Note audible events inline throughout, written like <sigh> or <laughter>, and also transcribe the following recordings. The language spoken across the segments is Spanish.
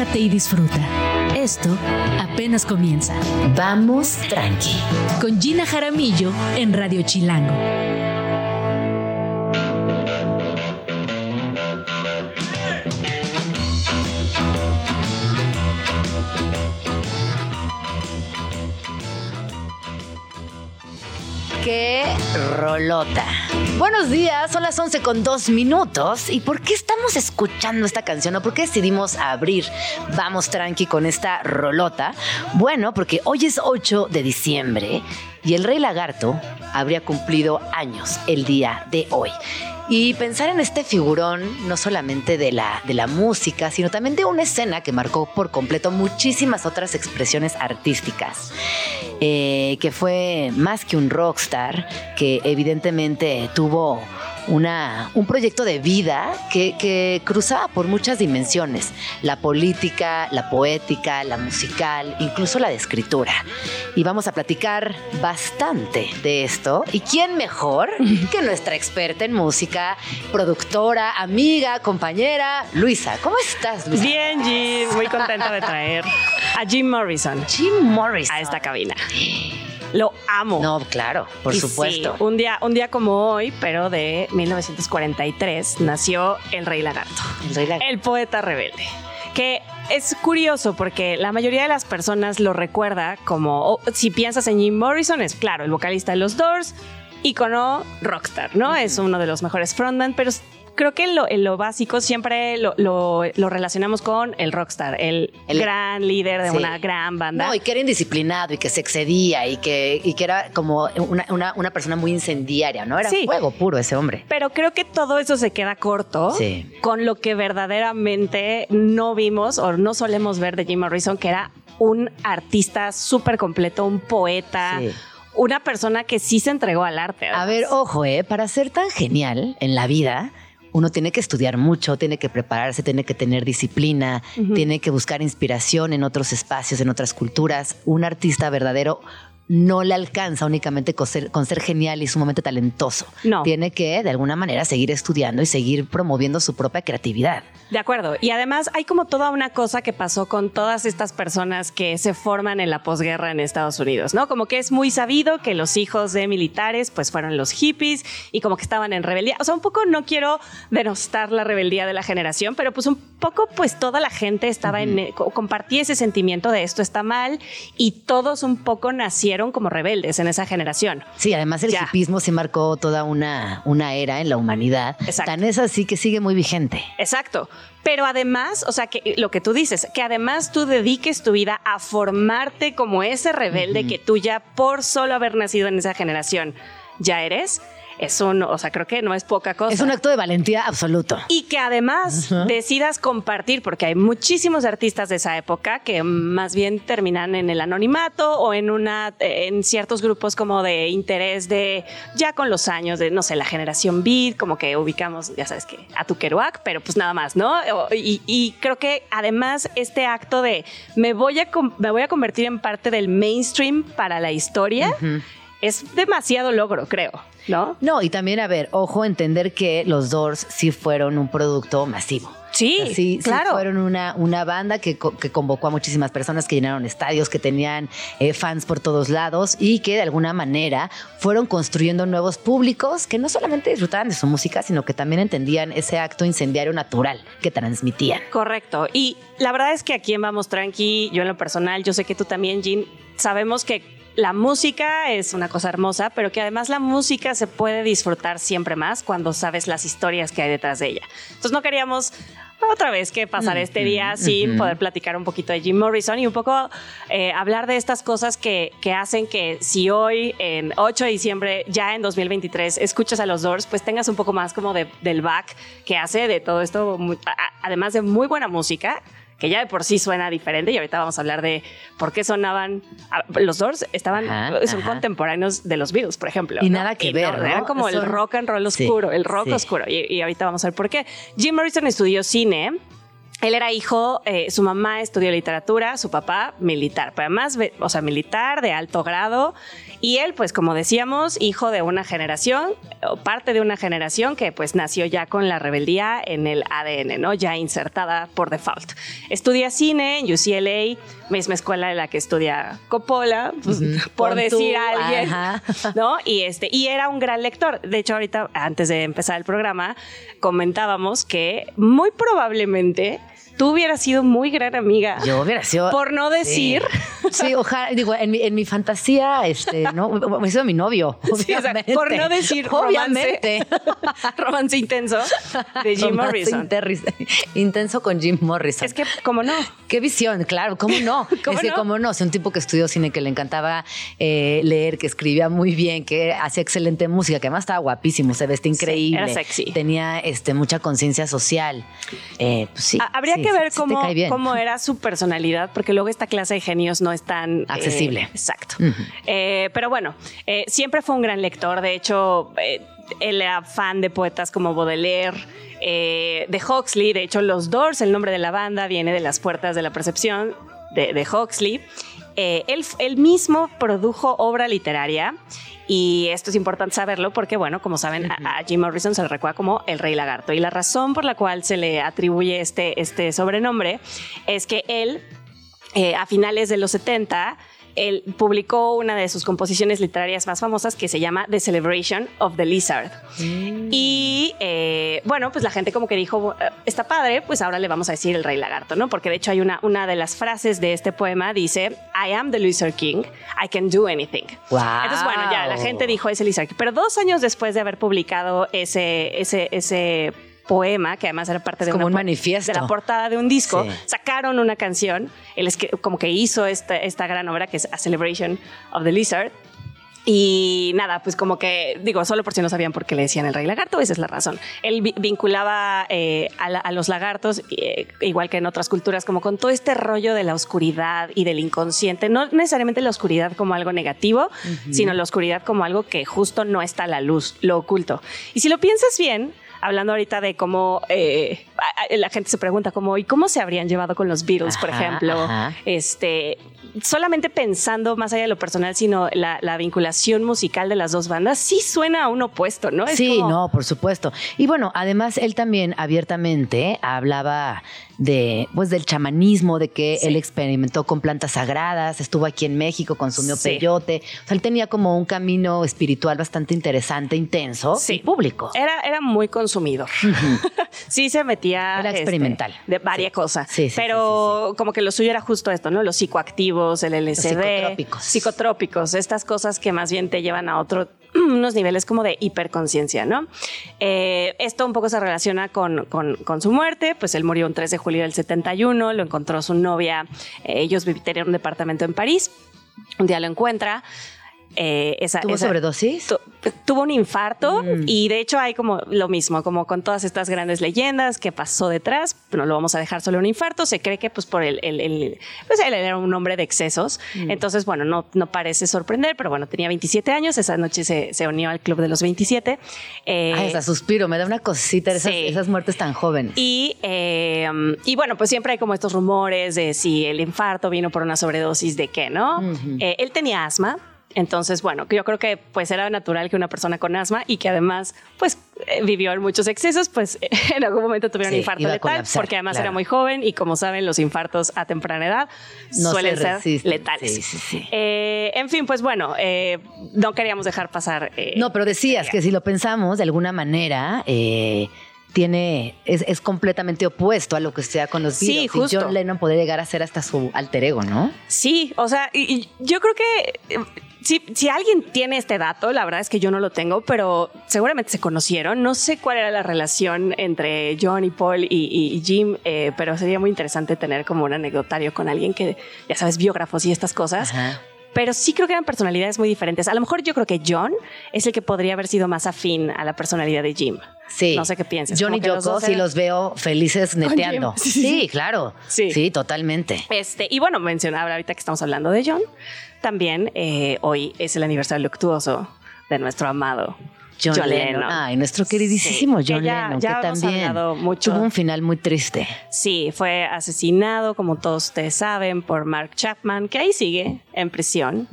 relájate y disfruta. Esto apenas comienza. Vamos tranqui. Con Gina Jaramillo en Radio Chilango. ¡Qué rolota! Buenos días, son las 11 con dos minutos. ¿Y por qué estamos escuchando esta canción o por qué decidimos abrir Vamos Tranqui con esta rolota? Bueno, porque hoy es 8 de diciembre y el Rey Lagarto habría cumplido años el día de hoy. Y pensar en este figurón, no solamente de la, de la música, sino también de una escena que marcó por completo muchísimas otras expresiones artísticas, eh, que fue más que un rockstar, que evidentemente tuvo una, un proyecto de vida que, que, cruzaba por muchas dimensiones, la política, la poética, la musical, incluso la de escritura. Y vamos a platicar bastante de esto. ¿Y quién mejor que <laughs> nuestra experta en música, productora, amiga, compañera, Luisa? ¿Cómo estás, Luisa? Bien, Jim, muy contenta de traer a Jim Morrison. Jim Morrison. A esta cabina. Lo amo. No, claro, por Y supuesto. sí, un, día, un día como hoy, pero de 1943, nació el Rey Lagarto, El Rey Lagarto. el poeta rebelde. Que es curioso porque la mayoría de las personas lo recuerda como, si piensas en Jim Morrison, es claro, el vocalista de los Doors, ícono rockstar, ¿no? Es uno de los mejores frontman, pero creo que en lo, lo básico siempre lo, lo- lo relacionamos con el rockstar, el, El- gran líder de Sí. una gran banda. No, y que era indisciplinado y que se excedía y que, y que era como una, una- una persona muy incendiaria, ¿no? Era Sí. fuego puro ese hombre. Pero creo que todo eso se queda corto Sí. con lo que verdaderamente no vimos o no solemos ver de Jim Morrison, que era un artista súper completo, un poeta, una persona que sí se entregó al arte. A ver, ojo, ¿eh? Para ser tan genial en la vida, uno tiene que estudiar mucho, tiene que prepararse, tiene que tener disciplina, tiene que buscar inspiración en otros espacios, en otras culturas. Un artista verdadero no le alcanza únicamente con ser, con ser genial y sumamente talentoso. No. Tiene que, de alguna manera, seguir estudiando y seguir promoviendo su propia creatividad. De acuerdo. Y además hay como toda una cosa que pasó con todas estas personas que se forman en la posguerra en Estados Unidos, ¿no? Como que es muy sabido que los hijos de militares pues fueron los hippies y como que estaban en rebeldía. O sea, un poco no quiero denostar la rebeldía de la generación, pero pues un poco pues toda la gente estaba en, co- compartía ese sentimiento de esto está mal y todos un poco nacieron como rebeldes en esa generación. Sí, además el Ya. hipismo sí marcó toda una, una era en la humanidad. Exacto. Tan es así que sigue muy vigente. Exacto. Pero además, o sea, que lo que tú dices, que además tú dediques tu vida a formarte como ese rebelde que tú ya por solo haber nacido en esa generación ya eres, es un, o sea, creo que no es poca cosa. Es un acto de valentía absoluto. y que además decidas compartir, porque hay muchísimos artistas de esa época que más bien terminan en el anonimato o en una, en ciertos grupos como de interés de ya con los años de no sé la generación beat, como que ubicamos, ya sabes que a tu Kerouac, pero pues nada más, ¿no? Y, y creo que además este acto de me voy a me voy a convertir en parte del mainstream para la historia es demasiado logro, creo, ¿no? No, y también, a ver, ojo, entender que los Doors sí fueron un producto masivo. Sí, O sea, sí, sí claro. fueron una, una banda que, que convocó a muchísimas personas, que llenaron estadios, que tenían eh, fans por todos lados y que de alguna manera fueron construyendo nuevos públicos que no solamente disfrutaban de su música, sino que también entendían ese acto incendiario natural que transmitían. Correcto. Y la verdad es que aquí en Vamos Tranqui, yo en lo personal, yo sé que tú también, Jean, sabemos que la música es una cosa hermosa, pero que además la música se puede disfrutar siempre más cuando sabes las historias que hay detrás de ella. Entonces no queríamos otra vez que pasar este día sin poder platicar un poquito de Jim Morrison y un poco eh, hablar de estas cosas que, que hacen que si hoy en 8 de diciembre, ya en 2023, escuchas a los Doors, pues tengas un poco más como de- del back que hace de todo esto, muy- además de muy buena música que ya de por sí suena diferente y ahorita vamos a hablar de por qué sonaban los Doors estaban Ajá, son ajá. contemporáneos de los Beatles por ejemplo Y ¿no? nada que ver, ¿no? eran como el rock and roll Sí, oscuro el rock sí. oscuro y, y ahorita vamos a ver por qué Jim Morrison estudió cine él era hijo, eh, su mamá estudió literatura, su papá militar, pero además, o sea, militar de alto grado Y él, pues como decíamos, hijo de una generación, o parte de una generación que pues nació ya con la rebeldía en el ADN, ¿no? Ya insertada por default. Estudia cine en UCLA, misma escuela de la que estudia Coppola, pues, <laughs> por decir a alguien, <laughs> ¿no? Y, este, y era un gran lector. De hecho, ahorita, antes de empezar el programa, comentábamos que muy probablemente tú hubieras sido muy gran amiga. Yo hubiera sido. Por no decir. Sí, ojalá, digo, en mi, en mi fantasía, este, ¿no? Hubiera sido mi novio. <laughs> Obviamente. por no decir obviamente. Romance, <laughs> romance intenso de Jim Morrison. Intenso con Jim Morrison. Es que, ¿cómo no? Qué visión, claro, ¿cómo no? <laughs> ¿Cómo es que, ¿cómo no? Es un tipo que estudió cine, que le encantaba eh, leer, que escribía muy bien, que hacía excelente música, que además estaba guapísimo, se vestía increíble. era sexy. Tenía este, mucha conciencia social. Eh, pues sí. Habría que ver cómo, cómo era su personalidad, porque luego esta clase de genios no es tan... Eh, Accesible. exacto. Eh, pero bueno, eh, siempre fue un gran lector. De hecho, él era fan de poetas como Baudelaire, de Huxley. De hecho, Los Doors, el nombre de la banda, viene de las puertas de la percepción de, de Huxley. Él, él mismo produjo obra literaria y esto es importante saberlo porque, bueno, como saben, a, Jim Morrison se le recuerda como el rey lagarto. Y la razón por la cual se le atribuye este, este sobrenombre es que él, eh, a finales de los 70, él publicó una de sus composiciones literarias más famosas que se llama The Celebration of the Lizard. Mm. Y eh, bueno, pues la gente como que dijo, eh, está padre, pues ahora le vamos a decir el rey lagarto, ¿no? Porque de hecho hay una, una de las frases de este poema dice, I am the Lizard King, I can do anything. Entonces, bueno, ya la gente dijo ese Lizard King. Pero dos años después de haber publicado ese, ese, ese poema, que además era parte de, como un manifiesto. de la portada de un disco, sacaron una canción, él es que, como que hizo esta, esta gran obra que es A Celebration of the Lizard, y nada, pues como que, digo, solo por si no sabían por qué le decían el rey lagarto, esa es la razón. Él vinculaba eh, a, los lagartos, eh, igual que en otras culturas, como con todo este rollo de la oscuridad y del inconsciente. No necesariamente la oscuridad como algo negativo, sino la oscuridad como algo que justo no está a la luz, lo oculto. Y si lo piensas bien, hablando ahorita de cómo eh, la gente se pregunta cómo y cómo se habrían llevado con los Beatles, por ejemplo. Este, solamente pensando más allá de lo personal, sino la, vinculación musical de las dos bandas, sí suena a un opuesto, ¿no? sí, no, por supuesto. Y bueno, además él también abiertamente hablaba de, pues, del chamanismo, de que él experimentó con plantas sagradas, estuvo aquí en México, consumió peyote. O sea, él tenía como un camino espiritual bastante interesante, intenso y público. Era, era muy consumidor. <laughs> sí se metía. Era este, experimental. de varias cosas. Sí, pero como que lo suyo era justo esto, ¿no? Los psicoactivos, el LSD. psicotrópicos. Psicotrópicos, estas cosas que más bien te llevan a otro <clears throat> unos niveles como de hiperconciencia, ¿no? Eh, esto un poco se relaciona con, con, su muerte, pues él murió el 3 de julio del 71, lo encontró su novia, eh, ellos vivían en un departamento en París, un día lo encuentra, eh, esa, ¿Tuvo sobredosis? tuvo un infarto mm. y de hecho hay como lo mismo, como con todas estas grandes leyendas que pasó detrás, no lo vamos a dejar solo un infarto, se cree que pues por el, el, pues él era un hombre de excesos, mm. entonces bueno, no, no parece sorprender, pero bueno, tenía 27 años, esa noche se, se unió al club de los 27. Eh, Ay, esa suspiro, me da una cosita esas, esas muertes tan jóvenes. Y, eh, y bueno, pues siempre hay como estos rumores de si el infarto vino por una sobredosis de qué, ¿no? Eh, él tenía asma, entonces, bueno, yo creo que pues era natural que una persona con asma y que además pues eh, vivió en muchos excesos, pues <laughs> en algún momento tuviera un infarto letal, porque además era muy joven y como saben, los infartos a temprana edad suelen ser letales. Eh, en fin, pues bueno, eh, no queríamos dejar pasar. no, pero decías que si lo pensamos de alguna manera, tiene, es, completamente opuesto a lo que sea con los Beatles. Sí, justo. Y John Lennon podría llegar a ser hasta su alter ego, ¿no? Sí, o sea, y yo creo que si, alguien tiene este dato, la verdad es que yo no lo tengo, pero seguramente se conocieron. No sé cuál era la relación entre John y Paul y, Jim, eh, pero sería muy interesante tener como un anecdotario con alguien que, ya sabes, biógrafos y estas cosas. Pero sí creo que eran personalidades muy diferentes. A lo mejor yo creo que John es el que podría haber sido más afín a la personalidad de Jim. Sí. No sé qué piensas. John y Yoko sí los veo felices neteando. Sí, claro. Sí. sí, totalmente. Este, y bueno, mencionaba ahorita que estamos hablando de John, también eh, hoy es el aniversario luctuoso de nuestro amado John, John Lennon. Lennon. Ay, nuestro queridísimo Sí, John que ya- Lennon, ya que hemos también mucho. tuvo un final muy triste. Sí, fue asesinado, como todos ustedes saben, por Mark Chapman, que ahí sigue en prisión,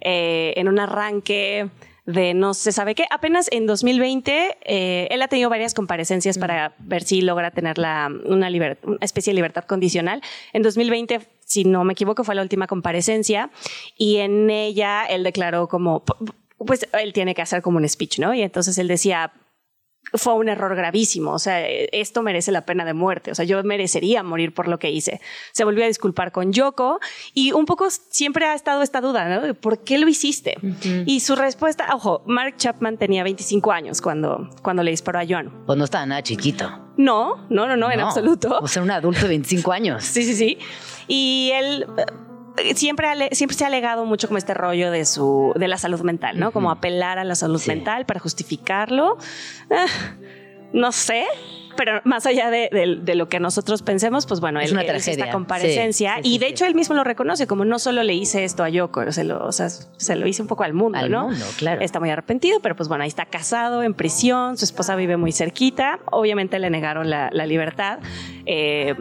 eh, en un arranque de no se sabe qué. Apenas en 2020, eh, él ha tenido varias comparecencias para ver si logra tener la, una, una especie de libertad condicional. En 2020, si no me equivoco, fue la última comparecencia y en ella él declaró como, pues él tiene que hacer como un speech, ¿no? Y entonces él decía, fue un error gravísimo. O sea, esto merece la pena de muerte. O sea, yo merecería morir por lo que hice. Se volvió a disculpar con Yoko y un poco siempre ha estado esta duda, ¿no? ¿Por qué lo hiciste? Y su respuesta, ojo, Mark Chapman tenía 25 años cuando, cuando le disparó a John. Pues no estaba nada chiquito. No, no, no, no, en absoluto. O sea, un adulto de 25 años. Sí, sí, sí. Y él eh, siempre, ha ale- siempre se ha alegado mucho como este rollo de su de la salud mental, ¿no? Como apelar a la salud Sí. mental para justificarlo. Ah, no sé. Pero más allá de, de- de lo que nosotros pensemos, pues bueno, Es él, una él hizo esta comparecencia sí, sí, y de sí. hecho él mismo lo reconoce como no solo le hice esto a Yoko, se lo, o sea, se lo hice un poco al mundo, Al ¿no? mundo, claro. Está muy arrepentido, pero pues bueno, ahí está casado, en prisión, su esposa vive muy cerquita, obviamente le negaron la, la libertad. Eh,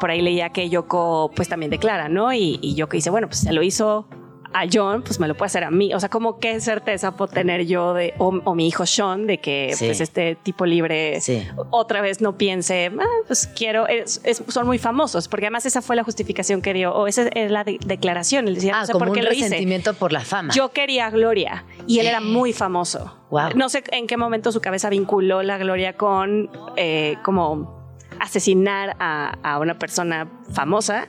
por ahí leía que Yoko pues también declara, ¿no? Y, y Yoko dice, bueno, pues se lo hizo a John, pues me lo puede hacer a mí. O sea, como qué certeza puedo tener yo de, o, o mi hijo Sean, de que Sí. pues este tipo libre Sí. otra vez no piense, ah, pues quiero, es- es- son muy famosos, porque además esa fue la justificación que dio, o esa es la de- declaración, él decía, Ah, no sé como por qué un lo hice. resentimiento por la fama. Yo quería gloria y él era muy famoso. Wow. No sé en qué momento su cabeza vinculó la gloria con eh, como asesinar a, a una persona famosa.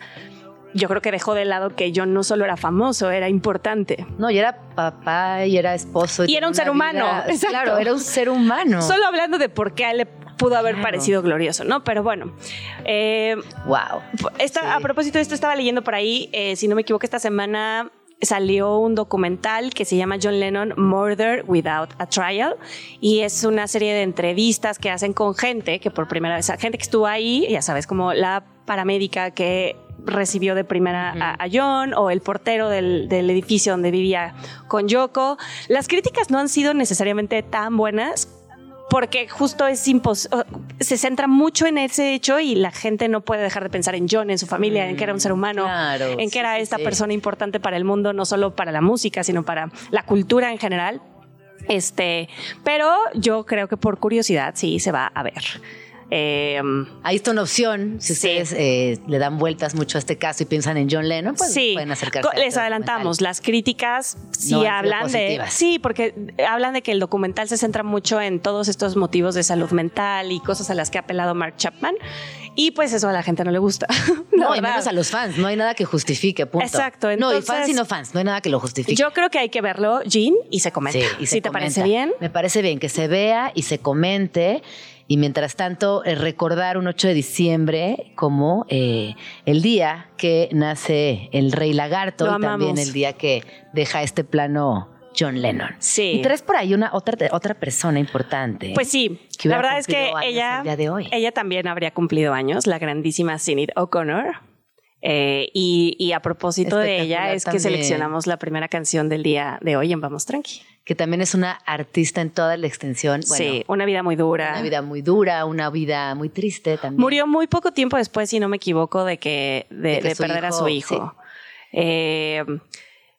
Yo creo que dejó de lado que yo no solo era famoso, era importante. No, y era papá y era esposo. Y era un ser humano, vida- exacto. Claro, era un ser humano. Solo hablando de por qué a él le pudo haber Claro. parecido glorioso, ¿no? Pero bueno, eh, Wow. Esta- Sí. A propósito de esto, estaba leyendo por ahí, eh, si no me equivoco, esta semana salió un documental que se llama John Lennon Murder Without a Trial y es una serie de entrevistas que hacen con gente que por primera vez, gente que estuvo ahí, ya sabes, como la paramédica que recibió de primera a, a John o el portero del, del edificio donde vivía con Yoko. Las críticas no han sido necesariamente tan buenas porque justo es imposible, se centra mucho en ese hecho y la gente no puede dejar de pensar en John, en su familia, en que era un ser humano, claro, en que era esta sí. persona importante para el mundo, no solo para la música, sino para la cultura en general. Este, pero yo creo que por curiosidad sí se va a ver. Eh, Ahí está una opción. Si Sí. ustedes eh, le dan vueltas mucho a este caso y piensan en John Lennon, pues sí, pueden acercarse. Les adelantamos, las críticas sí No hablan de... Sí, porque hablan de que el documental se centra mucho en todos estos motivos de salud mental y cosas a las que ha apelado Mark Chapman. Y pues eso a la gente no le gusta. <laughs> No, y menos a los fans. No hay nada que justifique, punto. Exacto, no, y fans y no fans. No hay nada que lo justifique. Yo creo que hay que verlo, Jean, y se comenta. Sí, y se si te comenta. parece bien. Me parece bien que se vea y se comente. Y mientras tanto, eh, recordar un 8 de diciembre como eh, el día que nace el Rey Lagarto Lo y también el día que deja este plano John Lennon. Sí. Y traes por ahí una otra, otra persona importante. Pues sí, Que la verdad es que ella, el día de hoy. ella también habría cumplido años, la grandísima Sinead O'Connor. Eh, y, y a propósito de ella es que seleccionamos la primera canción del día de hoy en Vamos Tranqui. que también es una artista en toda la extensión. Bueno, sí, una vida muy dura. Una vida muy dura, una vida muy triste también. Murió muy poco tiempo después, si no me equivoco, de que de, De que de su perder a su hijo. Eh,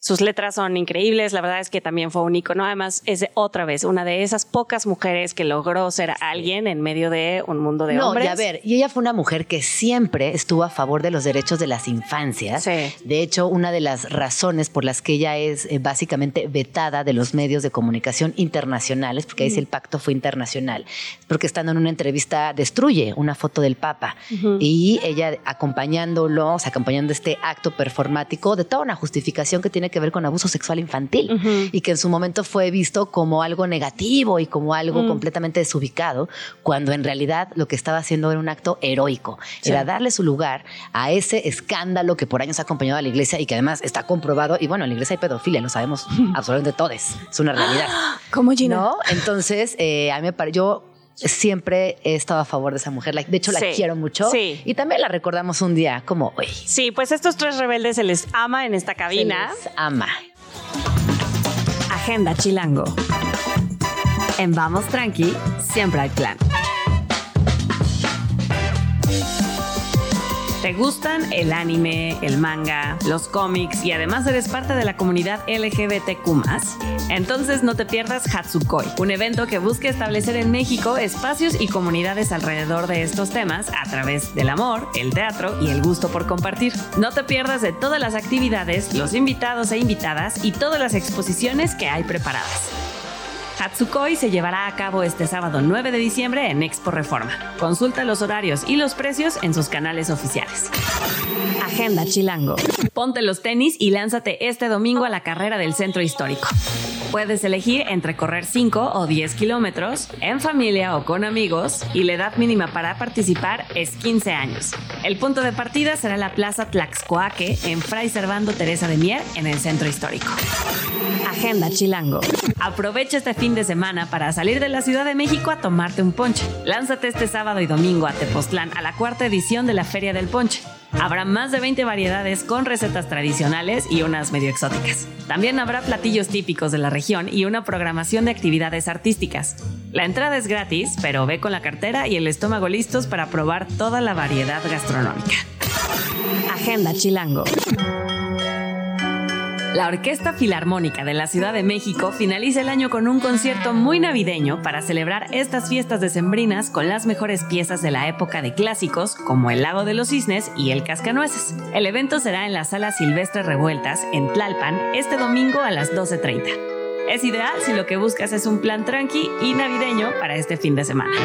sus letras son increíbles, la verdad es que también fue un icono. Además, es otra vez una de esas pocas mujeres que logró ser alguien en medio de un mundo de no, hombres. y a ver, y ella fue una mujer que siempre estuvo a favor de los derechos de las infancias. Sí. De hecho, una de las razones por las que ella es eh, básicamente vetada de los medios de comunicación internacionales, porque ahí sí el pacto fue internacional, porque estando en una entrevista destruye una foto del Papa y ella acompañándolo, o sea, acompañando este acto performático de toda una justificación que tiene que ver con abuso sexual infantil y que en su momento fue visto como algo negativo y como algo Mm. completamente desubicado, cuando en realidad lo que estaba haciendo era un acto heroico, Sí. era darle su lugar a ese escándalo que por años ha acompañado a la iglesia y que además está comprobado, y bueno, en la iglesia hay pedofilia, lo sabemos <laughs> absolutamente todos, es una realidad. <gasps> ¿Cómo Gina? ¿No? Entonces, eh, a mí me pare- yo siempre he estado a favor de esa mujer, de hecho la Sí. quiero mucho Sí. y también la recordamos un día como hoy. Sí, pues estos tres rebeldes se les ama en esta cabina. Se les ama. Agenda Chilango. En Vamos Tranqui, siempre hay plan. ¿Te gustan el anime, el manga, los cómics y además eres parte de la comunidad LGBTQ? Entonces no te pierdas Hatsukoi, un evento que busca establecer en México espacios y comunidades alrededor de estos temas a través del amor, el teatro y el gusto por compartir. No te pierdas de todas las actividades, los invitados e invitadas y todas las exposiciones que hay preparadas. Hatsukoi se llevará a cabo este sábado 9 de diciembre en Expo Reforma. Consulta los horarios y los precios en sus canales oficiales. Agenda Chilango. Ponte los tenis y lánzate este domingo a la carrera del centro histórico. Puedes elegir entre correr 5 o 10 kilómetros, en familia o con amigos, y la edad mínima para participar es 15 años. El punto de partida será la Plaza Tlaxcoaque en Fray Servando Teresa de Mier en el centro histórico. Agenda Chilango. Aprovecha este fin de semana para salir de la Ciudad de México a tomarte un ponche. Lánzate este sábado y domingo a Tepoztlán a la cuarta edición de la Feria del Ponche. Habrá más de 20 variedades con recetas tradicionales y unas medio exóticas. También habrá platillos típicos de la región y una programación de actividades artísticas. La entrada es gratis, pero ve con la cartera y el estómago listos para probar toda la variedad gastronómica. Agenda Chilango. La Orquesta Filarmónica de la Ciudad de México finaliza el año con un concierto muy navideño para celebrar estas fiestas decembrinas con las mejores piezas de la época de clásicos como El Lago de los Cisnes y El Cascanueces. El evento será en la Sala Silvestre Revueltas en Tlalpan este domingo a las 12.30. Es ideal si lo que buscas es un plan tranqui y navideño para este fin de semana.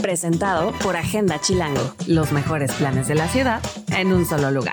Presentado por Agenda Chilango, los mejores planes de la ciudad en un solo lugar.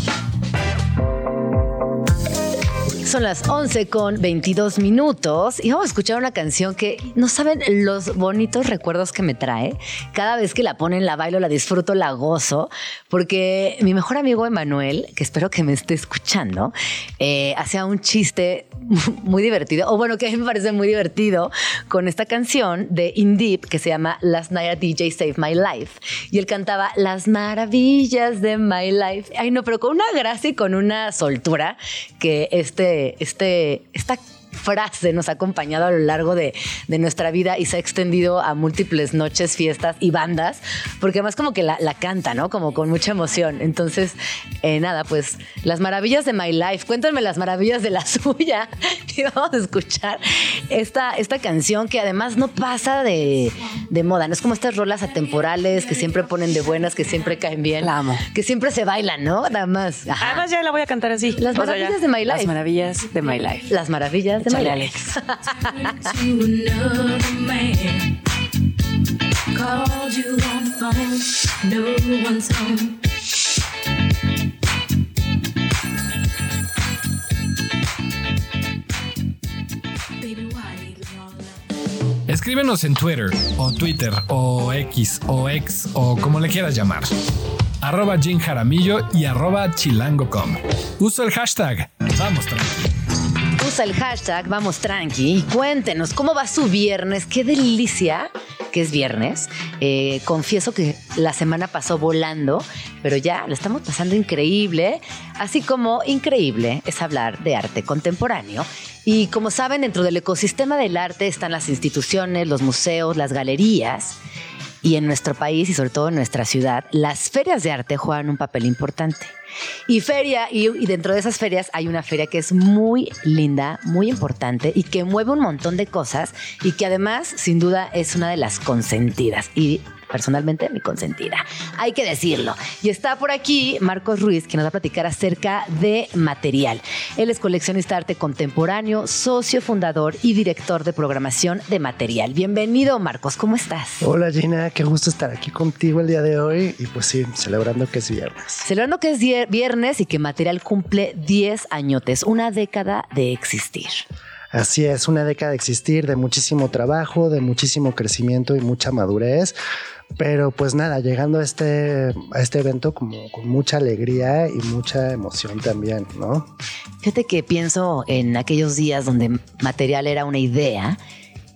Son las 11 con 22 minutos y vamos a escuchar una canción que no saben los bonitos recuerdos que me trae. Cada vez que la ponen, la bailo, la disfruto, la gozo, porque mi mejor amigo Emanuel, que espero que me esté escuchando, eh, hacía un chiste <laughs> muy divertido, o bueno, que a mí me parece muy divertido, con esta canción de Indeep que se llama Last Night DJ Save My Life. Y él cantaba Las maravillas de My Life. Ay, no, pero con una gracia y con una soltura que este, este, esta frase nos ha acompañado a lo largo de, nuestra vida y se ha extendido a múltiples noches, fiestas y bandas, porque además como que la, canta, ¿no? Como con mucha emoción. Entonces, eh, nada, pues las maravillas de My Life, cuéntenme las maravillas de la <laughs> suya y <laughs> vamos a escuchar esta, esta canción que además no pasa de, moda, no es como estas rolas atemporales que siempre ponen de buenas, que siempre caen bien. La amo. Que siempre se bailan, ¿no? Nada más. Además ya la voy a cantar así. Las maravillas de My Life. Las maravillas de My Life. Las maravillas de Chale, Alex. <laughs> Escríbenos en Twitter o Twitter o X o X o como le quieras llamar. Arroba Jim Jaramillo y arroba chilango.com. Usa el hashtag Vamos Tranqui el hashtag Vamos Tranqui y cuéntenos cómo va su viernes. Qué delicia que es viernes. Eh, confieso que la semana pasó volando, pero ya lo estamos pasando increíble. Así como increíble es hablar de arte contemporáneo. Y como saben, dentro del ecosistema del arte están las instituciones, los museos, las galerías. Y en nuestro país y sobre todo en nuestra ciudad, las ferias de arte juegan un papel importante. Y feria, y, dentro de esas ferias hay una feria que es muy linda, muy importante y que mueve un montón de cosas y que además, sin duda, es una de las consentidas. Y personalmente mi consentida. Hay que decirlo. Y está por aquí Marcos Ruiz, que nos va a platicar acerca de material. Él es coleccionista de arte contemporáneo, socio fundador y director de programación de material. Bienvenido, Marcos, ¿cómo estás? Hola, Gina, qué gusto estar aquí contigo el día de hoy y pues sí, celebrando que es viernes. Celebrando que es viernes y que material cumple 10 añotes, una década de existir. Así es, una década de existir, de muchísimo trabajo, de muchísimo crecimiento y mucha madurez. Pero pues nada, llegando a este, a este evento como con mucha alegría y mucha emoción también, ¿no? Fíjate que pienso en aquellos días donde material era una idea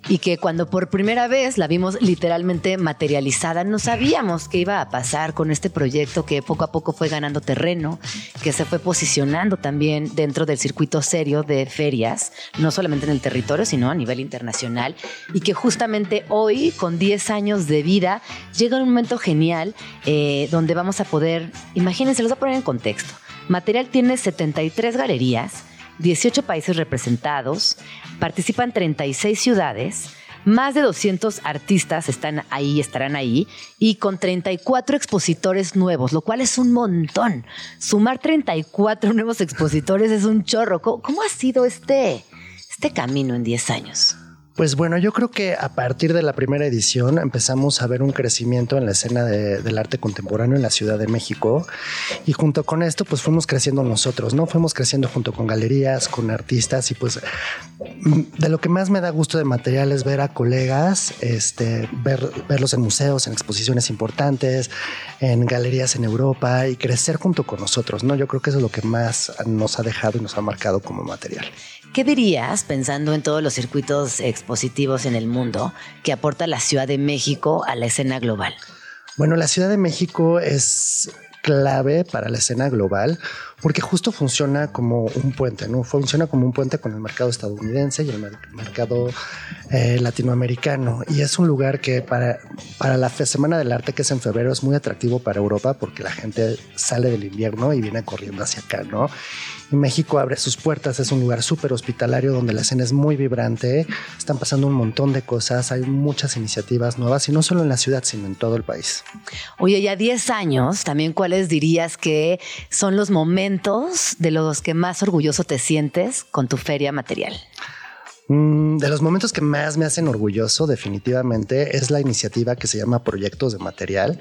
y que cuando por primera vez la vimos literalmente materializada, no sabíamos qué iba a pasar con este proyecto que poco a poco fue ganando terreno, que se fue posicionando también dentro del circuito serio de ferias, no solamente en el territorio, sino a nivel internacional, y que justamente hoy, con 10 años de vida, llega un momento genial eh, donde vamos a poder, imagínense, los voy a poner en contexto. Material tiene 73 galerías, 18 países representados, participan 36 ciudades, más de 200 artistas están ahí, estarán ahí, y con 34 expositores nuevos, lo cual es un montón. Sumar 34 nuevos expositores es un chorro. ¿Cómo, ha sido este, este camino en 10 años? Pues bueno, yo creo que a partir de la primera edición empezamos a ver un crecimiento en la escena del arte contemporáneo en la Ciudad de México y junto con esto pues fuimos creciendo nosotros, ¿no? Fuimos creciendo junto con galerías, con artistas y pues mm, de lo que más me da gusto de material es ver a colegas, este, ver, verlos en museos, en exposiciones importantes, en galerías en Europa y crecer junto con nosotros, ¿no? Yo creo que eso es lo que más nos ha dejado y nos ha marcado como material. ¿Qué dirías, pensando en todos los circuitos expositivos en el mundo, que aporta la Ciudad de México a la escena global? Bueno, la Ciudad de México es clave para la escena global porque justo funciona como un puente, ¿no? Funciona como un puente con el mercado estadounidense y el mercado eh, latinoamericano. Y es un lugar que para, para la Semana del Arte, que es en febrero, es muy atractivo para Europa porque la gente sale del invierno y viene corriendo hacia acá, ¿no? Y México abre sus puertas, es un lugar súper hospitalario donde la escena es muy vibrante, están pasando un montón de cosas, hay muchas iniciativas nuevas y no solo en la ciudad, sino en todo el país. Oye, ya 10 años, también cuáles dirías que son los momentos de los que más orgulloso te sientes con tu feria material? Mm, de los momentos que más me hacen orgulloso definitivamente es la iniciativa que se llama Proyectos de Material.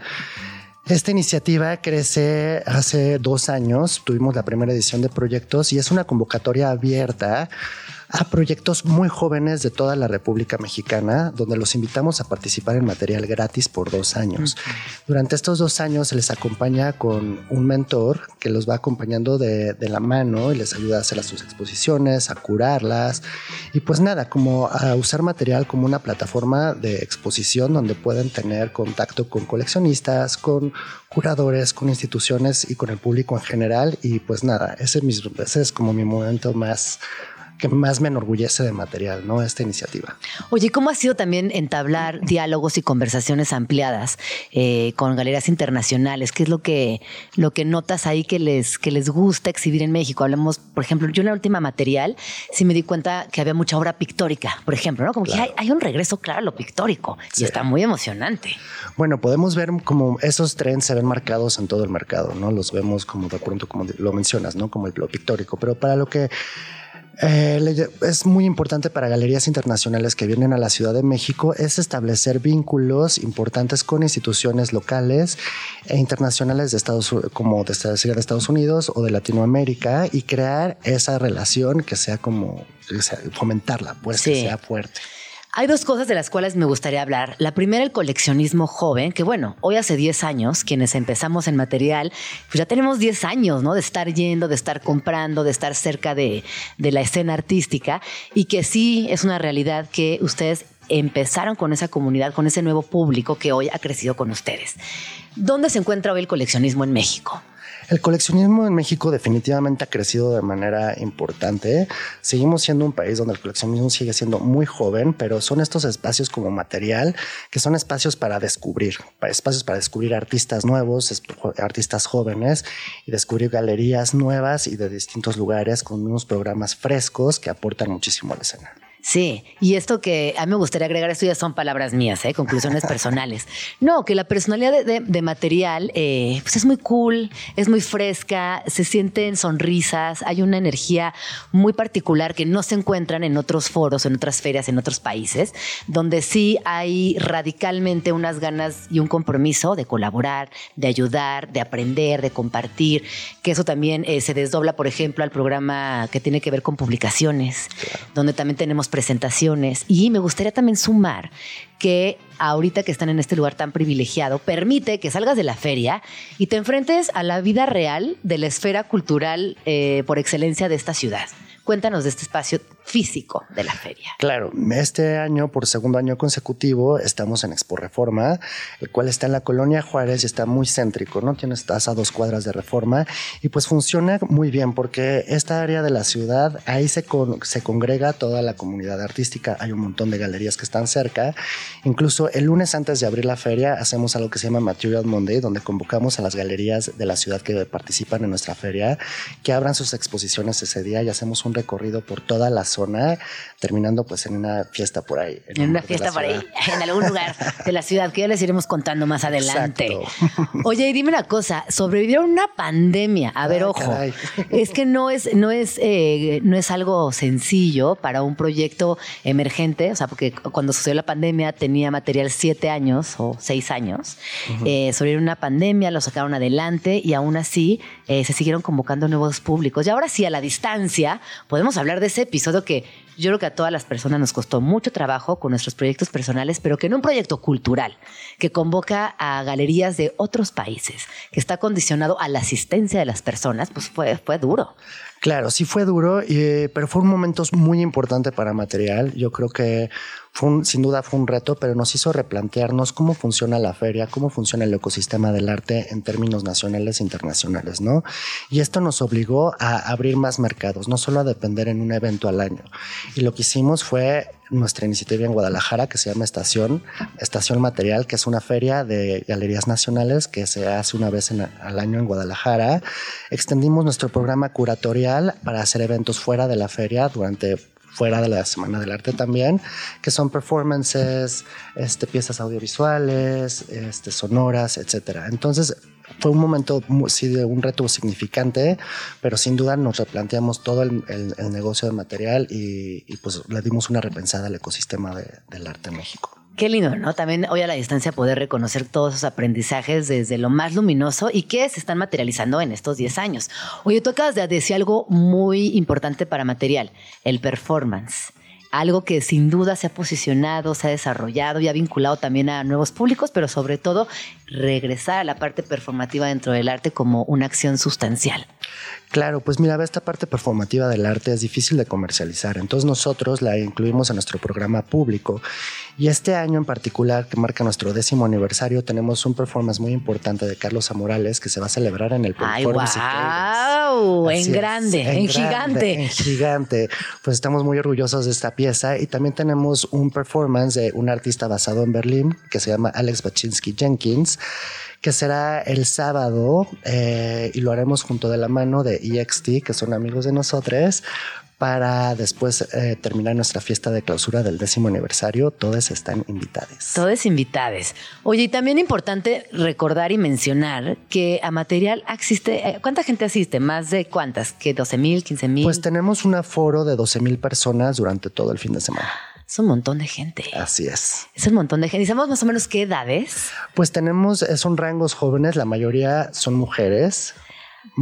Esta iniciativa crece hace dos años, tuvimos la primera edición de proyectos y es una convocatoria abierta a proyectos muy jóvenes de toda la República Mexicana, donde los invitamos a participar en material gratis por dos años. Durante estos dos años se les acompaña con un mentor que los va acompañando de, la mano y les ayuda a hacer sus exposiciones, a curarlas y pues nada, como a usar material como una plataforma de exposición donde pueden tener contacto con coleccionistas, con curadores, con instituciones y con el público en general. Y pues nada, ese es como mi momento más que más me enorgullece de material, ¿no? Esta iniciativa. Oye, ¿cómo ha sido también entablar diálogos y conversaciones ampliadas eh, con galerías internacionales? ¿Qué es lo que, lo que notas ahí que les, que les gusta exhibir en México? Hablamos, por ejemplo, yo en la última material sí me di cuenta que había mucha obra pictórica, por ejemplo, ¿no? Como que hay, un regreso claro a lo pictórico y está muy emocionante. Bueno, podemos ver como esos trends se ven marcados en todo el mercado, ¿no? Los vemos como de pronto, como lo mencionas, ¿no? Como el lo pictórico, pero para lo que eh, es muy importante para galerías internacionales que vienen a la Ciudad de México es establecer vínculos importantes con instituciones locales e internacionales de Estados como de, de Estados Unidos o de Latinoamérica y crear esa relación que sea como fomentarla, pues que sea fuerte. Hay dos cosas de las cuales me gustaría hablar. La primera, el coleccionismo joven, que bueno, hoy hace 10 años, quienes empezamos en material, pues ya tenemos 10 años, ¿no? De estar yendo, de estar comprando, de estar cerca de, de la escena artística y que sí es una realidad que ustedes empezaron con esa comunidad, con ese nuevo público que hoy ha crecido con ustedes. ¿Dónde se encuentra hoy el coleccionismo en México? El coleccionismo en México definitivamente ha crecido de manera importante. Seguimos siendo un país donde el coleccionismo sigue siendo muy joven, pero son estos espacios como material que son espacios para descubrir, espacios para descubrir artistas nuevos, artistas jóvenes y descubrir galerías nuevas y de distintos lugares con unos programas frescos que aportan muchísimo a la escena. Sí, y esto que a mí me gustaría agregar, esto ya son palabras mías, ¿eh? conclusiones <laughs> personales. No, que la personalidad de, material eh, pues es muy cool, es muy fresca, se sienten sonrisas, hay una energía muy particular que no se encuentran en otros foros, en otras ferias, en otros países, donde sí hay radicalmente unas ganas y un compromiso de colaborar, de ayudar, de aprender, de compartir, que eso también eh, se desdobla, por ejemplo, al programa que tiene que ver con publicaciones, donde también tenemos presentaciones y me gustaría también sumar que ahorita que están en este lugar tan privilegiado, permite que salgas de la feria y te enfrentes a la vida real de la esfera cultural eh, por excelencia de esta ciudad. Cuéntanos de este espacio físico de la feria. Claro, este año, por segundo año consecutivo, estamos en Expo Reforma, el cual está en la colonia Juárez y está muy céntrico, ¿no? Tiene estás a dos cuadras de Reforma y pues funciona muy bien porque esta área de la ciudad, ahí se, se congrega toda la comunidad artística, hay un montón de galerías que están cerca. Incluso el lunes antes de abrir la feria hacemos algo que se llama Material Monday, donde convocamos a las galerías de la ciudad que participan en nuestra feria que abran sus exposiciones ese día y hacemos un recorrido por toda la terminando pues en una fiesta por ahí. En, una fiesta por ahí, en algún lugar de la ciudad que ya les iremos contando más adelante. Oye, y dime una cosa, sobrevivieron una pandemia. A ver, ojo, es que no es, no es, eh, no es algo sencillo para un proyecto emergente, o sea, porque cuando sucedió la pandemia tenía material siete años o seis años. Eh, sobrevivieron una pandemia, lo sacaron adelante y aún así eh, se siguieron convocando nuevos públicos. Y ahora sí, a la distancia, podemos hablar de ese episodio que yo creo que a todas las personas nos costó mucho trabajo con nuestros proyectos personales, pero que en un proyecto cultural que convoca a galerías de otros países, que está condicionado a la asistencia de las personas, pues fue, fue duro. Claro, sí fue duro, pero fue un momento muy importante para material. Yo creo que fue sin duda fue un reto, pero nos hizo replantearnos cómo funciona la feria, cómo funciona el ecosistema del arte en términos nacionales e internacionales, ¿no? Y esto nos obligó a abrir más mercados, no solo a depender en un evento al año. Y lo que hicimos fue nuestra iniciativa en Guadalajara que se llama Estación, Estación Material, que es una feria de galerías nacionales que se hace una vez al año en Guadalajara. Extendimos nuestro programa curatorial para hacer eventos fuera de la feria durante fuera de la Semana del Arte también, que son performances, este, piezas audiovisuales, este, sonoras, etc. Entonces, fue un momento, sí, de un reto significante, pero sin duda nos replanteamos todo el, negocio de material y, pues le dimos una repensada al ecosistema del arte en México. Qué lindo, ¿no? También hoy a la distancia poder reconocer todos esos aprendizajes desde lo más luminoso y que se están materializando en estos 10 años. Oye, tú acabas de decir algo muy importante para material, el performance algo que sin duda se ha posicionado, se ha desarrollado y ha vinculado también a nuevos públicos, pero sobre todo regresar a la parte performativa dentro del arte como una acción sustancial. Claro, pues mira, esta parte performativa del arte es difícil de comercializar, entonces nosotros la incluimos en nuestro programa público y este año en particular, que marca nuestro décimo aniversario, tenemos un performance muy importante de Carlos Amorales que se va a celebrar en el ¡Ay, wow! En grande, en, gigante. En gigante. Pues estamos muy orgullosos de esta pieza y también tenemos un performance de un artista basado en Berlín que se llama Alex Baczynski Jenkins que será el sábado eh, y lo haremos junto de la mano de EXT, que son amigos de nosotros, para después eh, terminar nuestra fiesta de clausura del décimo aniversario. Todos están invitados. Todos invitados. Oye, y también importante recordar y mencionar que a material existe. Eh, ¿Cuánta gente asiste? ¿Más de cuántas? ¿Que 12 mil, 15 mil? Pues tenemos un aforo de 12 mil personas durante todo el fin de semana. Es un montón de gente. Así es. Es un montón de gente. ¿Y sabemos más o menos qué edades? Pues tenemos, eh, son rangos jóvenes, la mayoría son mujeres.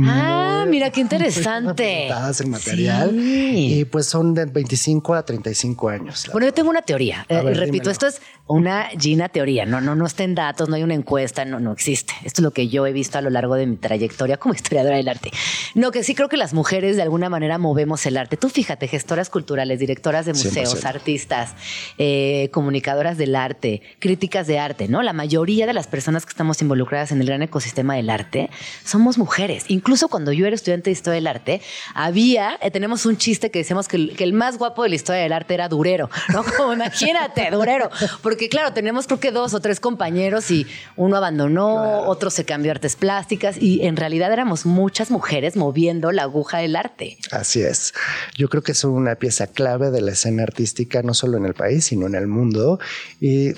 Ah, mira qué interesante. en material. Y pues son de 25 a 35 años. Bueno, yo tengo una teoría. Eh, repito, esto es una Gina teoría. No, no, no está en datos, no hay una encuesta, no, no existe. Esto es lo que yo he visto a lo largo de mi trayectoria como historiadora del arte. No, que sí creo que las mujeres de alguna manera movemos el arte. Tú fíjate, gestoras culturales, directoras de museos, artistas, eh, comunicadoras del arte, críticas de arte, ¿no? La mayoría de las personas que estamos involucradas en el gran ecosistema del arte somos mujeres incluso cuando yo era estudiante de historia del arte, había, eh, tenemos un chiste que decíamos que el, más guapo de la historia del arte era Durero, ¿no? <laughs> Como imagínate, Durero. Porque claro, tenemos creo que dos o tres compañeros y uno abandonó, otro se cambió a artes plásticas y en realidad éramos muchas mujeres moviendo la aguja del arte. Así es. Yo creo que es una pieza clave de la escena artística, no solo en el país, sino en el mundo. Y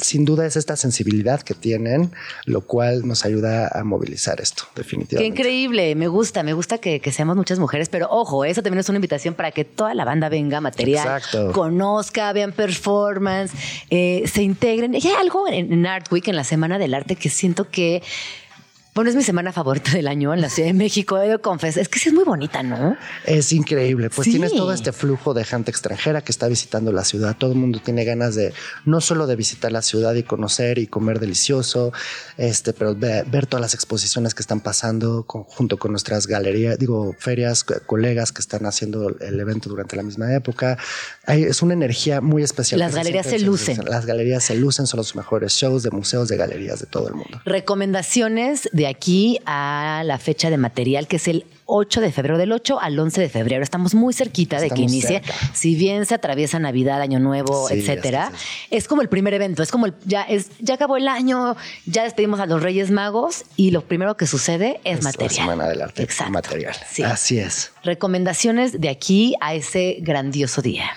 sin duda es esta sensibilidad que tienen, lo cual nos ayuda a movilizar esto, definitivamente. Qué increíble, me gusta, me gusta que, seamos muchas mujeres, pero ojo, eso también es una invitación para que toda la banda venga material, conozca, vean performance, eh, se integren. Y hay algo en, en Art Week, en la Semana del Arte, que siento que Bueno, es mi semana favorita del año en la Ciudad de México, confieso. Es que sí es muy bonita, ¿no? Es increíble. Pues Sí. tienes todo este flujo de gente extranjera que está visitando la ciudad. Todo el mundo tiene ganas de no solo de visitar la ciudad y conocer y comer delicioso, este, pero ve- ver todas las exposiciones que están pasando con- junto con nuestras galerías, digo, ferias, co- colegas que están haciendo el evento durante la misma época. Hay- es una energía muy especial. Las galerías se en- lucen. Las galerías se lucen, son los mejores shows de museos, de galerías de todo el mundo. Recomendaciones de aquí a la fecha de material, que es el 8 de febrero, del 8 al 11 de febrero. Estamos muy cerquita de que inicie. cerca. Si bien se atraviesa Navidad, Año Nuevo, Sí, etcétera, es es, como el primer evento. Es como el, ya es ya acabó el año, ya despedimos a los Reyes Magos y lo primero que sucede es, Es material. La Semana del Arte Exacto. Material. Sí. Así es. Recomendaciones de aquí a ese grandioso día.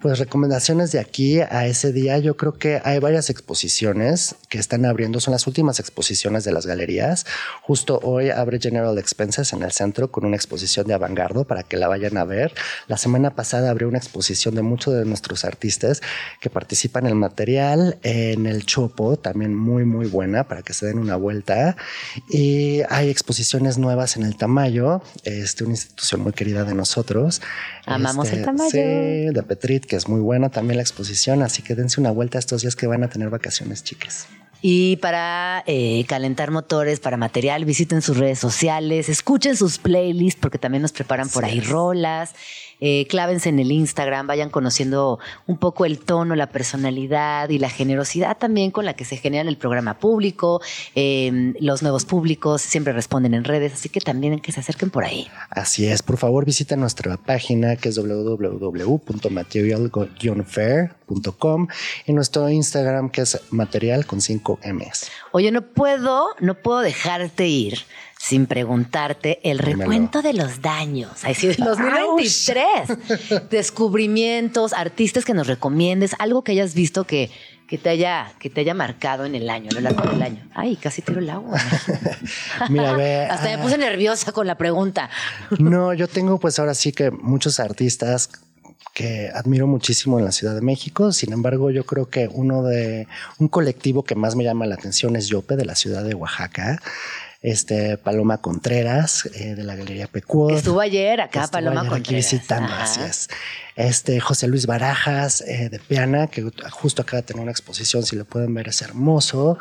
Pues recomendaciones de aquí a ese día, yo creo que hay varias exposiciones que están abriendo, son las últimas exposiciones de las galerías. Justo hoy abre General Expenses en el centro con una exposición de avangardo para que la vayan a ver. La semana pasada abrió una exposición de muchos de nuestros artistas que participan en el material, en el Chopo, también muy, muy buena para que se den una vuelta. Y hay exposiciones nuevas en el Tamayo, este, una institución muy querida de nosotros. Amamos Este, el Tamayo. Sí, de Petrit, que es muy buena también la exposición, así que dense una vuelta estos días que van a tener vacaciones, chicas. Y para eh, calentar motores, para material, visiten sus redes sociales, escuchen sus playlists, porque también nos preparan por ahí rolas. Eh, clávense en el Instagram, vayan conociendo un poco el tono, la personalidad y la generosidad también con la que se genera el programa público. Eh, los nuevos públicos siempre responden en redes, así que también que se acerquen por ahí. Así es, por favor visiten nuestra página que es www.material-fair.com y nuestro Instagram que es material con 5 M's. Oye, no puedo, no puedo dejarte ir sin preguntarte el Dímelo. recuento de los daños. Ahí sí, del 2023. Descubrimientos, artistas que nos recomiendes, algo que hayas visto que, que te haya, que te haya marcado en el año, a lo largo del año. Ay, casi tiro el agua. <laughs> Mira, ve. <laughs> Hasta me ah, puse nerviosa con la pregunta. <laughs> No, yo tengo pues ahora sí que muchos artistas que admiro muchísimo en la Ciudad de México. Sin embargo, yo creo que uno de un colectivo que más me llama la atención es Yope de la ciudad de Oaxaca. Este Paloma Contreras eh, de la Galería Pecuot. Estuvo ayer acá Estuvo Paloma ayer aquí Contreras. visitando, Ajá. así es. Este José Luis Barajas eh, de Piana, que justo acaba de tener una exposición, si lo pueden ver, es hermoso.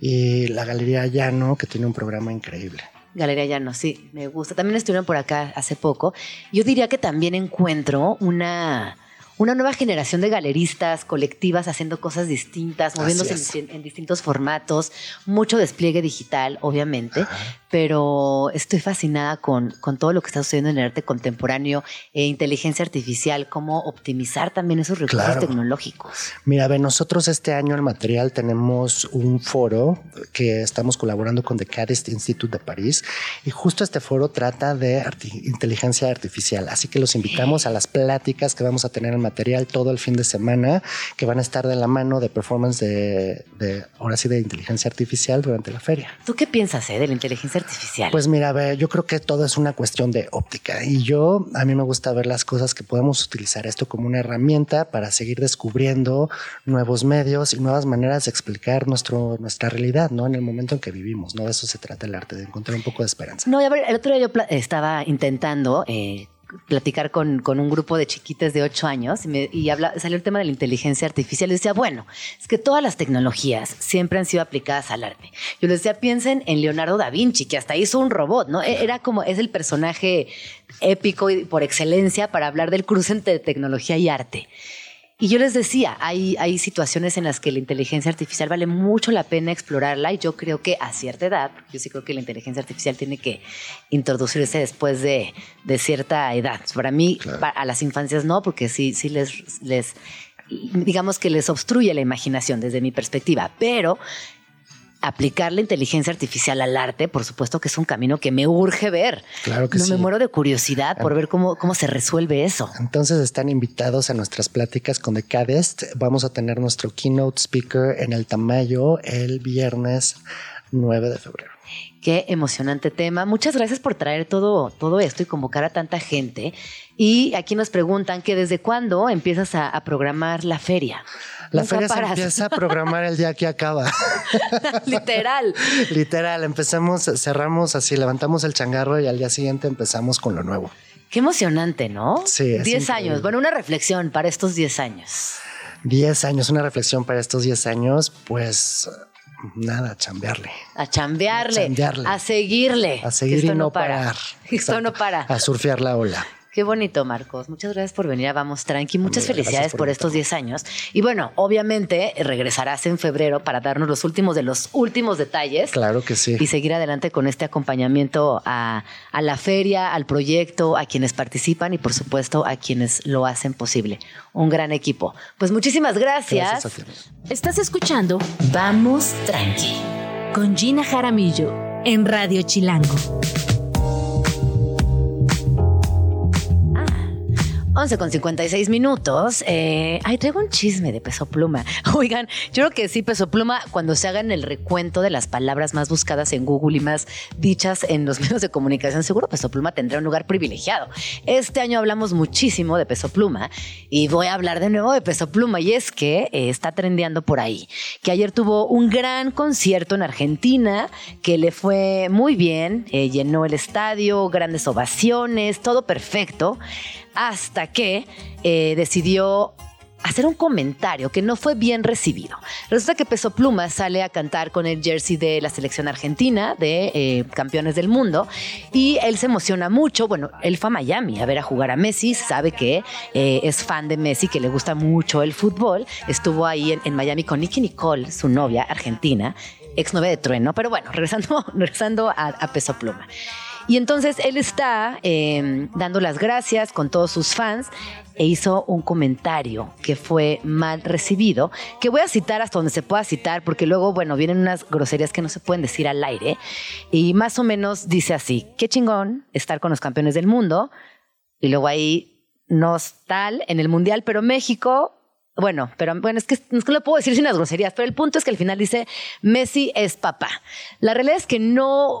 Y la Galería Llano, que tiene un programa increíble. Galería Llano, sí, me gusta. También estuvieron por acá hace poco. Yo diría que también encuentro una, una nueva generación de galeristas colectivas haciendo cosas distintas, moviéndose en distintos formatos, mucho despliegue digital, obviamente, pero estoy fascinada con, con todo lo que está sucediendo en el arte contemporáneo, e inteligencia artificial, cómo optimizar también esos recursos Claro. tecnológicos. Mira, ve, nosotros este año en material tenemos un foro que estamos colaborando con The Cadist Institute de París y justo este foro trata de arti- inteligencia artificial. Así que los invitamos a las pláticas que vamos a tener en material todo el fin de semana, que van a estar de la mano de performance de, de ahora sí, de inteligencia artificial durante la feria. ¿Tú qué piensas eh, de la inteligencia artificial? Pues mira, ve, yo creo que todo es una cuestión de óptica y yo a mí me gusta ver las cosas que podemos utilizar esto como una herramienta para seguir descubriendo nuevos medios y nuevas maneras de explicar nuestro, nuestra realidad, ¿no? En el momento en que vivimos, ¿no? De eso se trata el arte, de encontrar un poco de esperanza. No, y a ver, el otro día yo estaba intentando eh, platicar con, con un grupo de chiquites de 8 años y, me- habla- salió el tema de la inteligencia artificial. Y decía, bueno, es que todas las tecnologías siempre han sido aplicadas al arte. Yo les decía, piensen en Leonardo da Vinci, que hasta hizo un robot, ¿no? E- Era como, es el personaje épico y por excelencia para hablar del cruce entre tecnología y arte. Y yo les decía, hay, hay situaciones en las que la inteligencia artificial vale mucho la pena explorarla y yo creo que a cierta edad, porque yo sí creo que la inteligencia artificial tiene que introducirse después de, de cierta edad. Para mí, a las infancias no, porque sí, sí les, les, digamos que les obstruye la imaginación desde mi perspectiva, pero aplicar la inteligencia artificial al arte, por supuesto que es un camino que me urge ver. Claro que no sí. me muero de curiosidad por ver cómo, cómo se resuelve eso. Entonces están invitados a nuestras pláticas con The Cadist. Vamos a tener nuestro keynote speaker en el Tamayo el viernes 9 de febrero. Qué emocionante tema. Muchas gracias por traer todo, todo esto y convocar a tanta gente. Y aquí nos preguntan que desde cuándo empiezas a, a programar la feria. La feria se empieza a programar el día que acaba. <laughs> Literal. Literal, empezamos, cerramos así, levantamos el changarro y al día siguiente empezamos con lo nuevo. Qué emocionante, ¿no? Sí, es 10 increíble. años. Bueno, una reflexión para estos 10 años. 10 años, una reflexión para estos 10 años, pues nada, chambearle. A chambearle, A chambearle. a seguirle. A seguir y no para. parar. <laughs> Esto no para. A surfear la ola. Qué bonito, Marcos. Muchas gracias por venir a Vamos Tranqui. Muchas felicidades por por, estos 10 años. Y bueno, obviamente regresarás en febrero para darnos los últimos de los últimos detalles. Claro que sí. Y seguir adelante con este acompañamiento a, a la feria, al proyecto, a quienes participan y por supuesto a quienes lo hacen posible. Un gran equipo. Pues muchísimas gracias. Gracias a ti. Estás escuchando Vamos Tranqui con Gina Jaramillo en Radio Chilango. 11 con 56 minutos. Eh, ay, traigo un chisme de peso pluma. <laughs> Oigan, yo creo que sí, peso pluma, cuando se hagan el recuento de las palabras más buscadas en Google y más dichas en los <laughs> medios de comunicación, seguro peso pluma tendrá un lugar privilegiado. Este año hablamos muchísimo de peso pluma y voy a hablar de nuevo de peso pluma. Y es que eh, está trendeando por ahí, que ayer tuvo un gran concierto en Argentina, que le fue muy bien, eh, llenó el estadio, grandes ovaciones, todo perfecto hasta que eh, decidió hacer un comentario que no fue bien recibido. Resulta que Peso Pluma sale a cantar con el jersey de la selección argentina, de eh, campeones del mundo, y él se emociona mucho. Bueno, él fue a Miami a ver a jugar a Messi, sabe que eh, es fan de Messi, que le gusta mucho el fútbol. Estuvo ahí en, Miami con Nicky Nicole, su novia argentina, exnovia de Trueno, pero bueno, regresando, <laughs> a Peso Pluma. Y entonces él está eh, dando las gracias con todos sus fans e hizo un comentario que fue mal recibido, que voy a citar hasta donde se pueda citar, porque luego, bueno, vienen unas groserías que no se pueden decir al aire. Y más o menos dice así, qué chingón estar con los campeones del mundo. Y luego ahí, no tal en el Mundial, pero México bueno, pero bueno, es que no lo puedo decir sin las groserías, pero el punto es que al final dice Messi es papá. La realidad es que no.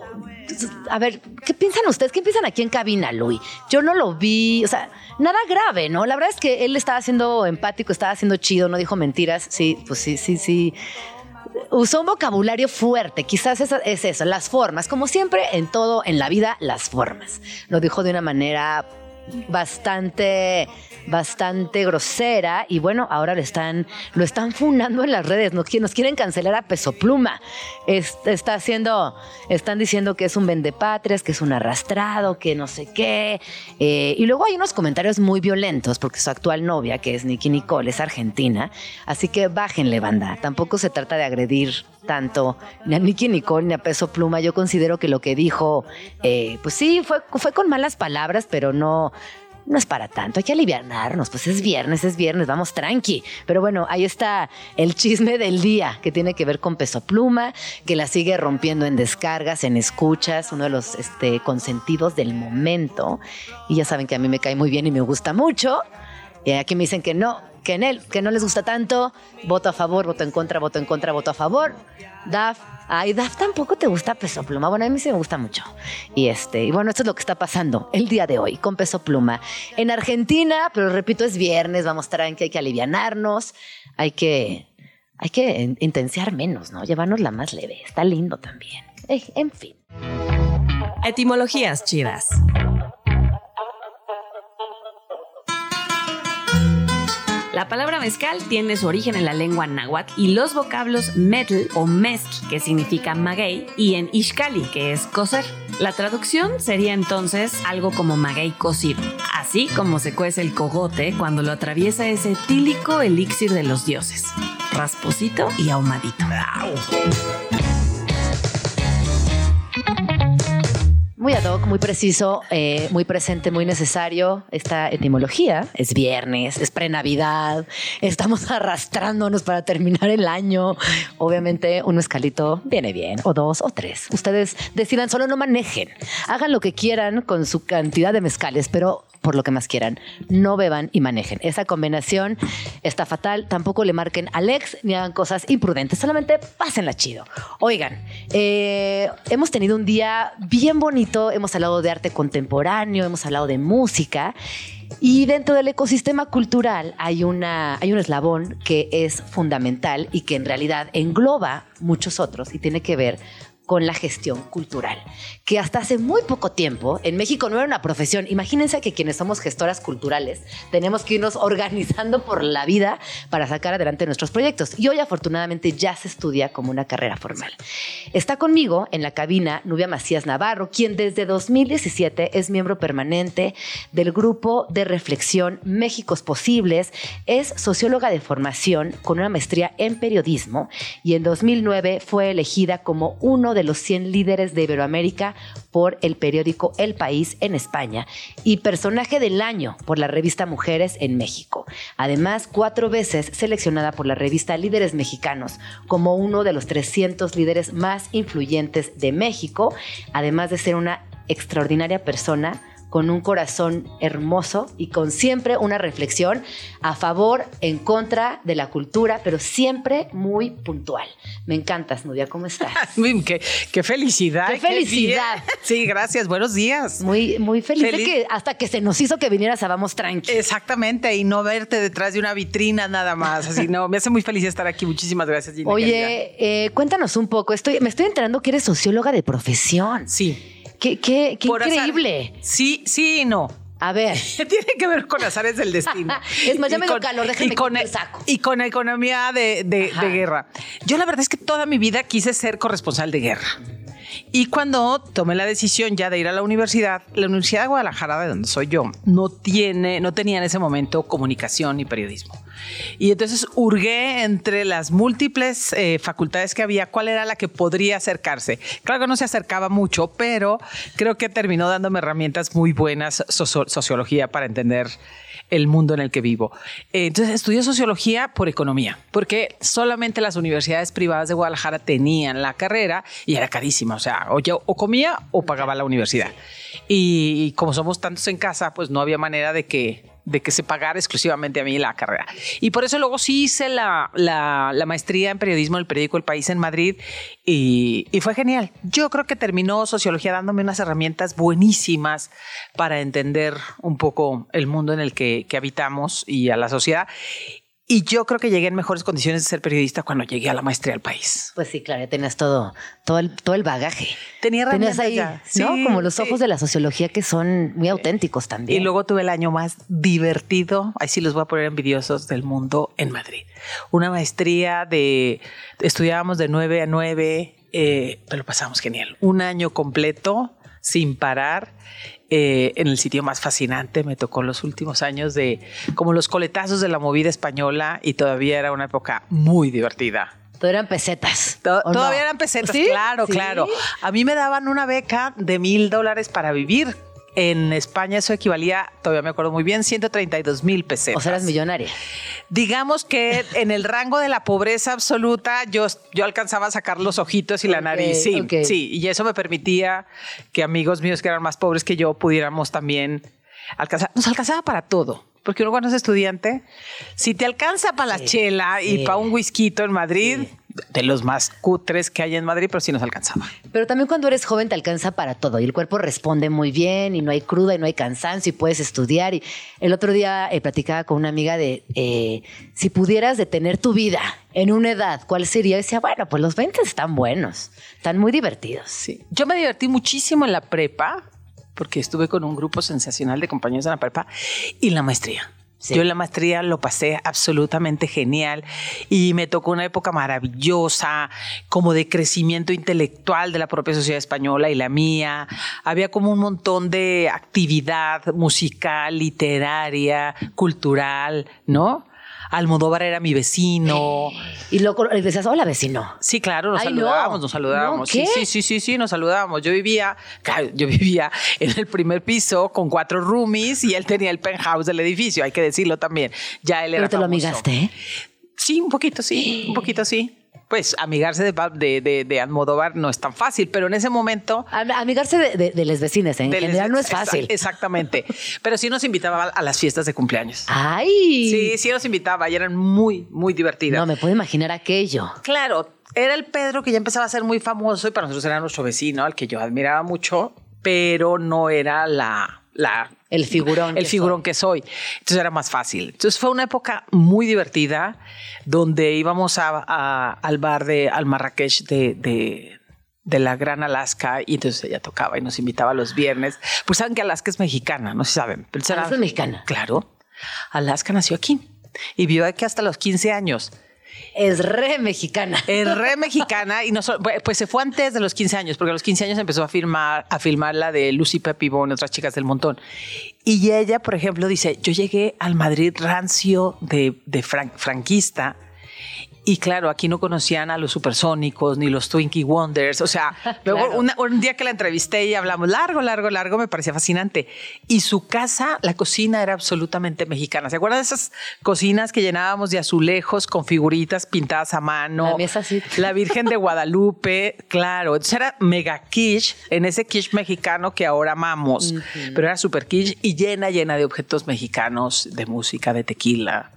A ver, ¿qué piensan ustedes? ¿Qué piensan aquí en cabina, Luis? Yo no lo vi, o sea, nada grave, ¿no? La verdad es que él estaba siendo empático, estaba siendo chido, no dijo mentiras. Sí, pues sí, sí, sí. Usó un vocabulario fuerte, quizás es, es eso, las formas, como siempre en todo en la vida, las formas. Lo dijo de una manera bastante bastante grosera y bueno, ahora lo están lo están funando en las redes, nos, nos quieren cancelar a Peso Pluma. Es- está haciendo están diciendo que es un vendepatrias, que es un arrastrado, que no sé qué. Eh, y luego hay unos comentarios muy violentos porque su actual novia, que es Nicky Nicole, es argentina, así que bájenle banda. Tampoco se trata de agredir tanto ni a Nicky Nicole ni a Peso Pluma. Yo considero que lo que dijo, eh, pues sí, fue, fue con malas palabras, pero no, no es para tanto. Hay que aliviarnos, pues es viernes, es viernes, vamos tranqui. Pero bueno, ahí está el chisme del día que tiene que ver con Peso Pluma, que la sigue rompiendo en descargas, en escuchas, uno de los este, consentidos del momento. Y ya saben que a mí me cae muy bien y me gusta mucho. Y aquí me dicen que no, que en él, que no les gusta tanto, voto a favor, voto en contra, voto en contra, voto a favor. Daf, ay, Daf tampoco te gusta Peso Pluma. Bueno, a mí sí me gusta mucho. Y este, y bueno, esto es lo que está pasando el día de hoy con Peso Pluma. En Argentina, pero repito, es viernes, vamos a estar que hay que alivianarnos, hay que, hay que in- intensiar menos, ¿no? Llevarnos la más leve. Está lindo también. Eh, en fin. Etimologías chidas. La palabra mezcal tiene su origen en la lengua náhuatl y los vocablos metl o mezcl, que significa maguey, y en ishkali, que es cocer. La traducción sería entonces algo como maguey cocido, así como se cuece el cogote cuando lo atraviesa ese tílico elixir de los dioses, rasposito y ahumadito. Muy ad hoc, muy preciso, eh, muy presente, muy necesario esta etimología. Es viernes, es pre-Navidad, estamos <laughs> arrastrándonos para terminar el año. Obviamente un mezcalito viene bien, o dos, o tres. Ustedes decidan, solo no manejen. Hagan lo que quieran con su cantidad de mezcales, pero por lo que más quieran. No beban y manejen. Esa combinación está fatal. Tampoco le marquen al ex ni hagan cosas imprudentes. Solamente pásenla chido. Oigan, eh, hemos tenido un día bien bonito. Hemos hablado de arte contemporáneo, hemos hablado de música. Y dentro del ecosistema cultural hay, una, hay un eslabón que es fundamental y que en realidad engloba muchos otros y tiene que ver con la gestión cultural, que hasta hace muy poco tiempo en México no era una profesión. Imagínense que quienes somos gestoras culturales tenemos que irnos <laughs> organizando por la vida para sacar adelante nuestros proyectos. Y hoy afortunadamente ya se estudia como una carrera formal. Está conmigo en la cabina Nubia Macías Navarro, quien desde 2017 es miembro permanente del grupo de reflexión Méxicos Posibles, es socióloga de formación con una maestría en periodismo y en 2009 fue elegida como uno de de los 100 líderes de Iberoamérica por el periódico El País en España y personaje del año por la revista Mujeres en México. Además, cuatro veces seleccionada por la revista Líderes Mexicanos como uno de los 300 líderes más influyentes de México, además de ser una extraordinaria persona con un corazón hermoso y con siempre una reflexión a favor, en contra de la cultura, pero siempre muy puntual. Me encantas, Nudia, ¿cómo estás? <laughs> qué, qué, felicidad. Qué felicidad. sí, gracias, buenos días. Muy, muy feliz, de que hasta que se nos hizo que vinieras a Vamos Tranqui. Exactamente, y no verte detrás de una vitrina nada más. Así, no, me hace muy feliz estar aquí. Muchísimas gracias, Gina. Oye, eh, cuéntanos un poco. Estoy, me estoy enterando que eres socióloga de profesión. Sí. Qué, qué, qué increíble. Sí, sí y no. A ver. <laughs> Tiene que ver con azares del destino. <laughs> es más, ya me con, calor, déjame y con, el saco. Y con economía de, de, de, guerra. Yo la verdad es que toda mi vida quise ser corresponsal de guerra. Y cuando tomé la decisión ya de ir a la universidad, la Universidad de Guadalajara, de donde soy yo, no, tiene, no tenía en ese momento comunicación y periodismo. Y entonces hurgué entre las múltiples eh, facultades que había, cuál era la que podría acercarse. Claro que no se acercaba mucho, pero creo que terminó dándome herramientas muy buenas, sociología, para entender el mundo en el que vivo. Eh, entonces estudié sociología por economía, porque solamente las universidades privadas de Guadalajara tenían la carrera y era carísima. O sea, o yo o comía o pagaba la universidad. Y como somos tantos en casa, pues no había manera de que de que se pagara exclusivamente a mí la carrera. Y por eso luego sí hice la, la, maestría en periodismo del periódico El País en Madrid y, fue genial. Yo creo que terminó sociología dándome unas herramientas buenísimas para entender un poco el mundo en el que habitamos y a la sociedad. Y yo creo que llegué en mejores condiciones de ser periodista cuando llegué a la maestría del país. Pues sí, claro, tenías todo, todo el, todo el bagaje. Tenía Tenías ahí, ¿no? Como los ojos de la sociología que son muy auténticos también. Y luego tuve el año más divertido, ahí sí los voy a poner envidiosos, del mundo en Madrid. Una maestría de, estudiábamos de 9 a 9, eh, pero lo pasamos genial. Un año completo, sin parar eh, en el sitio más fascinante. Me tocó los últimos años de como los coletazos de la movida española y todavía era una época muy divertida. Todavía eran pesetas. todavía eran pesetas, claro, claro. A mí me daban una beca de mil dólares para vivir en España eso equivalía, todavía me acuerdo muy bien, 132 mil pesetas. O sea, eras millonaria. Digamos que en el rango de la pobreza absoluta yo, yo alcanzaba a sacar los ojitos y la nariz. Sí, sí. Y eso me permitía que amigos míos que eran más pobres que yo pudiéramos también alcanzar. Nos alcanzaba para todo. Porque uno cuando es estudiante, si te alcanza para la chela y para un whisky en Madrid, de los más cutres que hay en Madrid, pero sí nos alcanzaba. Pero también cuando eres joven te alcanza para todo y el cuerpo responde muy bien y no hay cruda y no hay cansancio y puedes estudiar. Y el otro día eh, platicaba con una amiga de eh, si pudieras detener tu vida en una edad, ¿cuál sería? Y decía, bueno, pues los 20 están buenos, están muy divertidos. Sí. Yo me divertí muchísimo en la prepa porque estuve con un grupo sensacional de compañeros en la prepa y la maestría. Yo en la maestría lo pasé absolutamente genial y me tocó una época maravillosa, como de crecimiento intelectual de la propia sociedad española y la mía. Había como un montón de actividad musical, literaria, cultural, ¿no? Almodóvar era mi vecino. Y luego le decías, hola vecino. Sí, claro, nos saludábamos, nos saludábamos. Sí, sí, sí, sí, sí, nos saludábamos. Yo vivía, yo vivía en el primer piso con cuatro roomies y él tenía el penthouse del edificio, hay que decirlo también. Ya él era Pero te lo amigaste, ¿eh? Sí, un poquito, sí, un poquito, sí. Pues amigarse de, de, de, de Almodóvar no es tan fácil, pero en ese momento... Amigarse de, de, les vecinos, en general no es fácil. Exactamente. pero sí nos invitaba a las fiestas de cumpleaños. ¡Ay! Sí, sí nos invitaba y eran muy, muy divertidas. No, me puedo imaginar aquello. Claro, era el Pedro que ya empezaba a ser muy famoso y para nosotros era nuestro vecino, al que yo admiraba mucho, pero no era la... la el figurón. El figurón que soy. Entonces era más fácil. Entonces fue una época muy divertida donde íbamos a, al bar de al Marrakech de, de, de, la Gran Alaska y entonces ella tocaba y nos invitaba los viernes. Pues saben que Alaska es mexicana, no se saben. Pero Alaska es mexicana. Claro. Alaska nació aquí y vivió aquí hasta los 15 años. Es re mexicana. Es re mexicana y no pues se fue antes de los 15 años, porque a los 15 años empezó a filmar, a filmar la de Lucy Pepibón otras chicas del montón. Y ella, por ejemplo, dice, yo llegué al Madrid rancio de, de franquista y claro, aquí no conocían a los supersónicos ni los Twinkie Wonders. O sea, <laughs> luego un día que la entrevisté y hablamos largo, largo, largo, me parecía fascinante. Y su casa, la cocina era absolutamente mexicana. ¿Se acuerdan de esas cocinas que llenábamos de azulejos con figuritas pintadas a mano? La mesa sí. La Virgen de Guadalupe, claro. Entonces era mega quiche en ese quiche mexicano que ahora amamos. Pero era super quiche y llena, llena de objetos mexicanos, de música, de tequila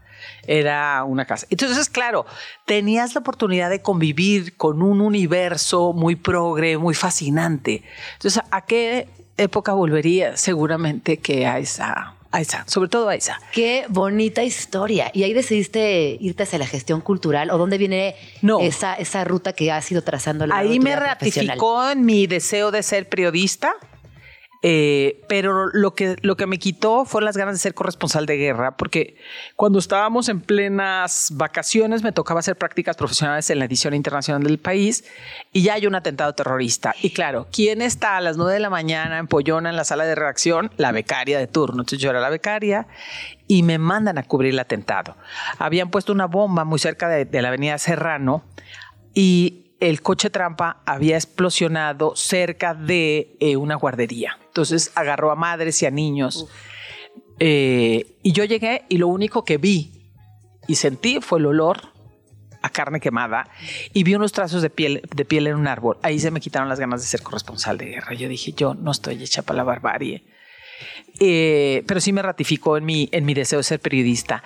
era una casa. Entonces, claro, tenías la oportunidad de convivir con un universo muy progre, muy fascinante. Entonces, ¿a qué época volvería? Seguramente que a esa, a esa, sobre todo a esa. Qué bonita historia. ¿Y ahí decidiste irte hacia la gestión cultural o dónde viene esa, esa ruta que has ido trazando? La ahí me ratificó en mi deseo de ser periodista eh, pero lo que, lo que me quitó fueron las ganas de ser corresponsal de guerra, porque cuando estábamos en plenas vacaciones me tocaba hacer prácticas profesionales en la edición internacional del país y ya hay un atentado terrorista. Y claro, ¿quién está a las nueve de la mañana en Pollona en la sala de redacción? La becaria de turno. Entonces yo era la becaria y me mandan a cubrir el atentado. Habían puesto una bomba muy cerca de la avenida Serrano y el coche trampa había explosionado cerca de eh, una guardería. Entonces agarró a madres y a niños. Eh, y yo llegué y lo único que vi y sentí fue el olor a carne quemada y vi unos trazos de piel, de piel en un árbol. Ahí se me quitaron las ganas de ser corresponsal de guerra. Yo dije, yo no estoy hecha para la barbarie. Eh, pero sí me ratificó en mi, en mi deseo de ser periodista.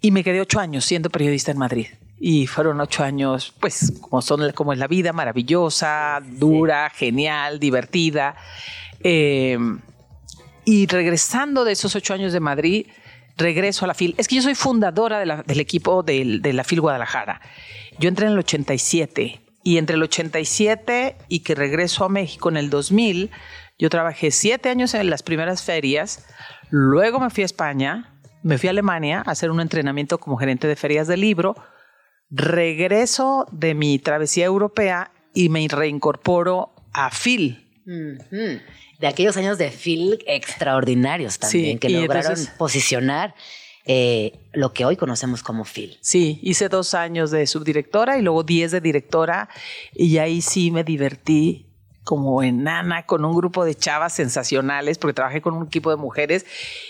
Y me quedé ocho años siendo periodista en Madrid y fueron ocho años, pues como son como es la vida, maravillosa, dura, genial, divertida. Eh, y regresando de esos ocho años de Madrid, regreso a la FIL. Es que yo soy fundadora del equipo de, de, la FIL Guadalajara. Yo entré en el 87 y entre el 87 y que regreso a México en el 2000, yo trabajé siete años en las primeras ferias, luego me fui a España, me fui a Alemania a hacer un entrenamiento como gerente de ferias de libro, regreso de mi travesía europea y me reincorporo a Phil. De aquellos años de Phil extraordinarios también, que lograron posicionar eh, lo que hoy conocemos como Phil. Sí, hice dos años de subdirectora y luego diez de directora y ahí sí me divertí como enana con un grupo de chavas sensacionales, porque trabajé con un equipo de mujeres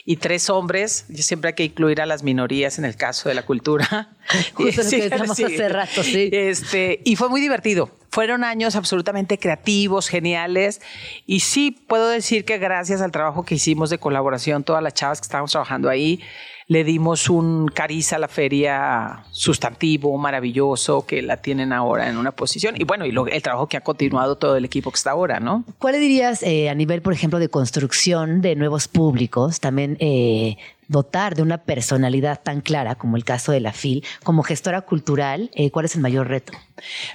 y tres hombres. Yo siempre hay que incluir a las minorías en el caso de la cultura. <laughs> Justo lo que <laughs> hace rato, sí. Este, y fue muy divertido. Fueron años absolutamente creativos, geniales. Y sí puedo decir que gracias al trabajo que hicimos de colaboración, todas las chavas que estábamos trabajando ahí, le dimos un cariz a la feria sustantivo, maravilloso, que la tienen ahora en una posición. Y bueno, y el trabajo que ha continuado todo el equipo que está ahora, ¿no? ¿Cuál dirías eh, a nivel, por ejemplo, de construcción de nuevos públicos, también eh, dotar de una personalidad tan clara como el caso de la FIL, como gestora cultural, eh, ¿cuál es el mayor reto?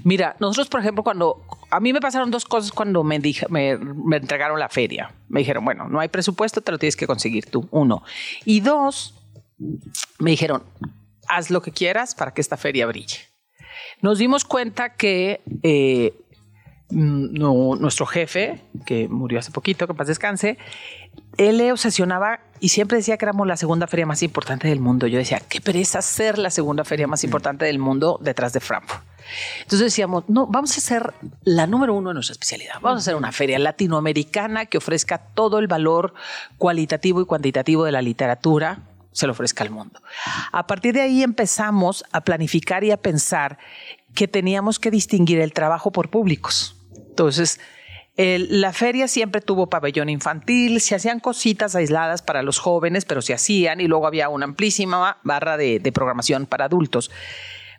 Mira, nosotros, por ejemplo, cuando a mí me pasaron dos cosas cuando me, dije, me, me entregaron la feria. Me dijeron, bueno, no hay presupuesto, te lo tienes que conseguir tú, uno. Y dos, me dijeron, haz lo que quieras para que esta feria brille. Nos dimos cuenta que eh, nuestro jefe, que murió hace poquito, que paz descanse, él le obsesionaba y siempre decía que éramos la segunda feria más importante del mundo. Yo decía, qué pereza ser la segunda feria más importante del mundo detrás de Frankfurt. Entonces decíamos, no, vamos a ser la número uno en nuestra especialidad. Vamos a hacer una feria latinoamericana que ofrezca todo el valor cualitativo y cuantitativo de la literatura se lo ofrezca al mundo. A partir de ahí empezamos a planificar y a pensar que teníamos que distinguir el trabajo por públicos. Entonces, la feria siempre tuvo pabellón infantil, se hacían cositas aisladas para los jóvenes, pero se hacían y luego había una amplísima barra de, programación para adultos.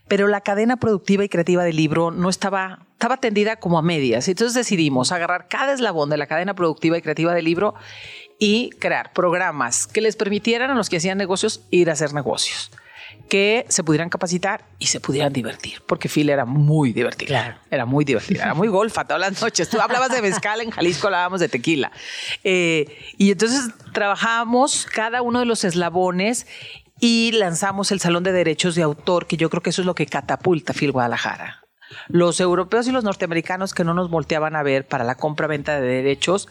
Pero la cadena productiva y creativa del libro no estaba, estaba tendida como a medias. Entonces decidimos agarrar cada eslabón de la cadena productiva y creativa del libro y crear programas que les permitieran a los que hacían negocios ir a hacer negocios que se pudieran capacitar y se pudieran divertir, porque Phil era muy divertido. Claro. Era muy divertido, era muy golfa todas las noches. Tú hablabas de mezcal, en Jalisco hablábamos de tequila. Eh, y entonces trabajábamos cada uno de los eslabones y lanzamos el Salón de Derechos de Autor, que yo creo que eso es lo que catapulta Phil Guadalajara. Los europeos y los norteamericanos que no nos volteaban a ver para la compra-venta de derechos,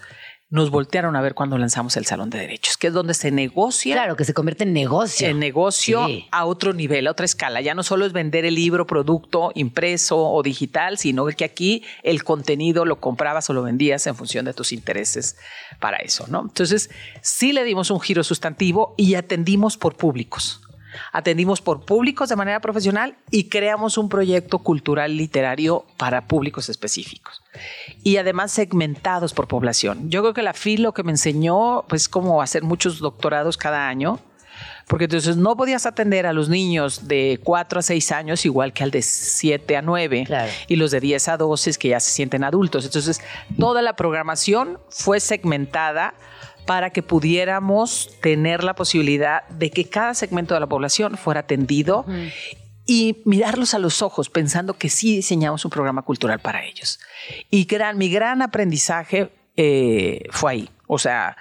nos voltearon a ver cuando lanzamos el Salón de Derechos, que es donde se negocia. Claro, que se convierte en negocio. En negocio a otro nivel, a otra escala. Ya no solo es vender el libro, producto impreso o digital, sino que aquí el contenido lo comprabas o lo vendías en función de tus intereses para eso, ¿no? Entonces, sí le dimos un giro sustantivo y atendimos por públicos. Atendimos por públicos de manera profesional y creamos un proyecto cultural literario para públicos específicos. Y además segmentados por población. Yo creo que la FIL lo que me enseñó, pues, cómo hacer muchos doctorados cada año, porque entonces no podías atender a los niños de 4 a 6 años igual que al de 7 a 9 y los de 10 a 12 que ya se sienten adultos. Entonces, toda la programación fue segmentada para que pudiéramos tener la posibilidad de que cada segmento de la población fuera atendido y mirarlos a los ojos pensando que sí diseñamos un programa cultural para ellos. Y gran, mi gran aprendizaje eh, fue ahí. O sea,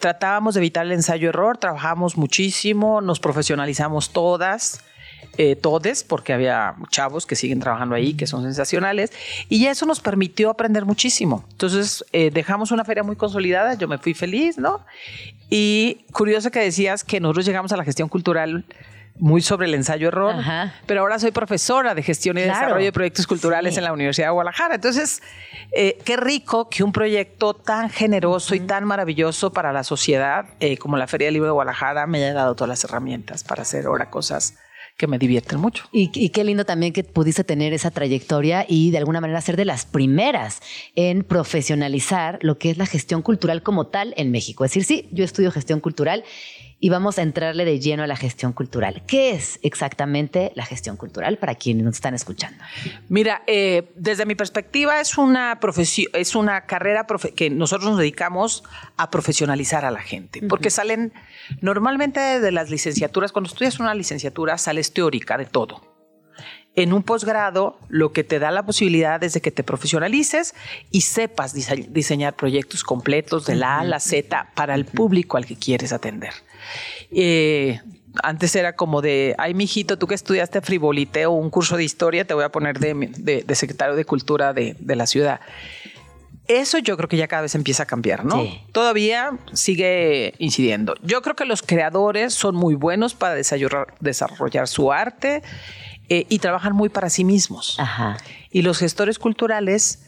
tratábamos de evitar el ensayo-error, trabajamos muchísimo, nos profesionalizamos todas eh, todes, porque había chavos que siguen trabajando ahí, que son sensacionales, y eso nos permitió aprender muchísimo. Entonces, eh, dejamos una feria muy consolidada, yo me fui feliz, ¿no? Y curioso que decías que nosotros llegamos a la gestión cultural muy sobre el ensayo-error, pero ahora soy profesora de gestión y desarrollo de proyectos culturales en la Universidad de Guadalajara. Entonces, eh, qué rico que un proyecto tan generoso y tan maravilloso para la sociedad eh, como la Feria del Libro de Guadalajara me haya dado todas las herramientas para hacer ahora cosas que me divierten mucho. Y, qué lindo también que pudiste tener esa trayectoria y de alguna manera ser de las primeras en profesionalizar lo que es la gestión cultural como tal en México. Es decir, sí, yo estudio gestión cultural y vamos a entrarle de lleno a la gestión cultural. ¿Qué es exactamente la gestión cultural para quienes nos están escuchando? Mira, eh, desde mi perspectiva es una profesión, es una carrera que nosotros nos dedicamos a profesionalizar a la gente, porque salen Normalmente de las licenciaturas, cuando estudias una licenciatura, sales teórica de todo. En un posgrado, lo que te da la posibilidad es de que te profesionalices y sepas diseñar proyectos completos de la A a la Z para el público al que quieres atender. Eh, antes era como de, ay, mijito, tú que estudiaste frivoliteo, un curso de historia, te voy a poner de, secretario de cultura de, de la ciudad. Eso yo creo que ya cada vez empieza a cambiar, ¿no? Todavía sigue incidiendo. Yo creo que los creadores son muy buenos para desarrollar, su arte eh, y trabajan muy para sí mismos. Ajá. Y los gestores culturales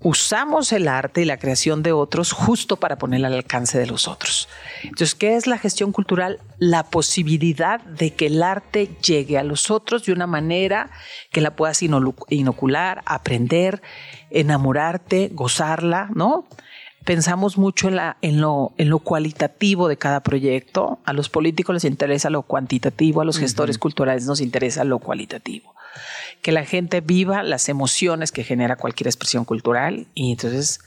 usamos el arte y la creación de otros justo para poner al alcance de los otros. Entonces, ¿qué es la gestión cultural? La posibilidad de que el arte llegue a los otros de una manera que la puedas inocular, aprender, enamorarte, gozarla, ¿no? Pensamos mucho en, la, en, lo, en lo cualitativo de cada proyecto. A los políticos les interesa lo cuantitativo, a los gestores culturales nos interesa lo cualitativo. Que la gente viva las emociones que genera cualquier expresión cultural y entonces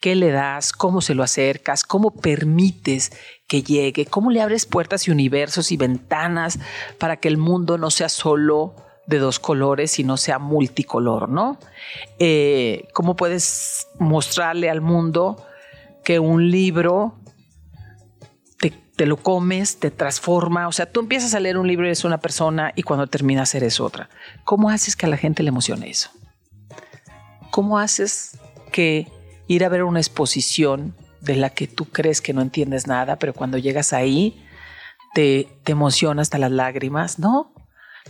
qué le das, cómo se lo acercas, cómo permites que llegue, cómo le abres puertas y universos y ventanas para que el mundo no sea solo de dos colores, sino sea multicolor, ¿no? Eh, ¿Cómo puedes mostrarle al mundo que un libro te lo comes, te transforma. O sea, tú empiezas a leer un libro y eres una persona y cuando terminas eres otra. ¿Cómo haces que a la gente le emocione eso? ¿Cómo haces que ir a ver una exposición de la que tú crees que no entiendes nada, pero cuando llegas ahí te, te emociona hasta las lágrimas, ¿no?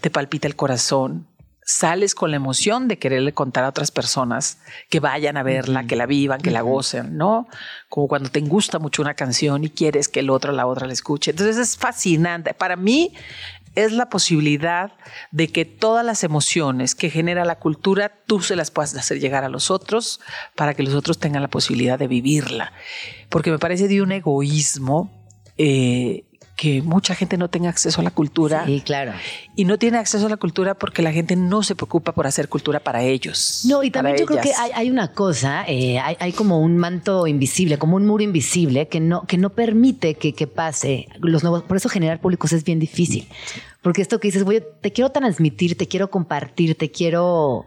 Te palpita el corazón, sales con la emoción de quererle contar a otras personas que vayan a verla, que la vivan, que la gocen, ¿no? Como cuando te gusta mucho una canción y quieres que el otro, la otra la escuche. Entonces es fascinante. Para mí es la posibilidad de que todas las emociones que genera la cultura tú se las puedas hacer llegar a los otros para que los otros tengan la posibilidad de vivirla. Porque me parece de un egoísmo eh, que mucha gente no tenga acceso a la cultura. Sí, claro. Y no tiene acceso a la cultura porque la gente no se preocupa por hacer cultura para ellos. No, y también yo creo que hay, una cosa, eh, hay, como un manto invisible, como un muro invisible que no, que no permite que, que pase los nuevos. Por eso generar públicos es bien difícil. Porque esto que dices, voy, te quiero transmitir, te quiero compartir, te quiero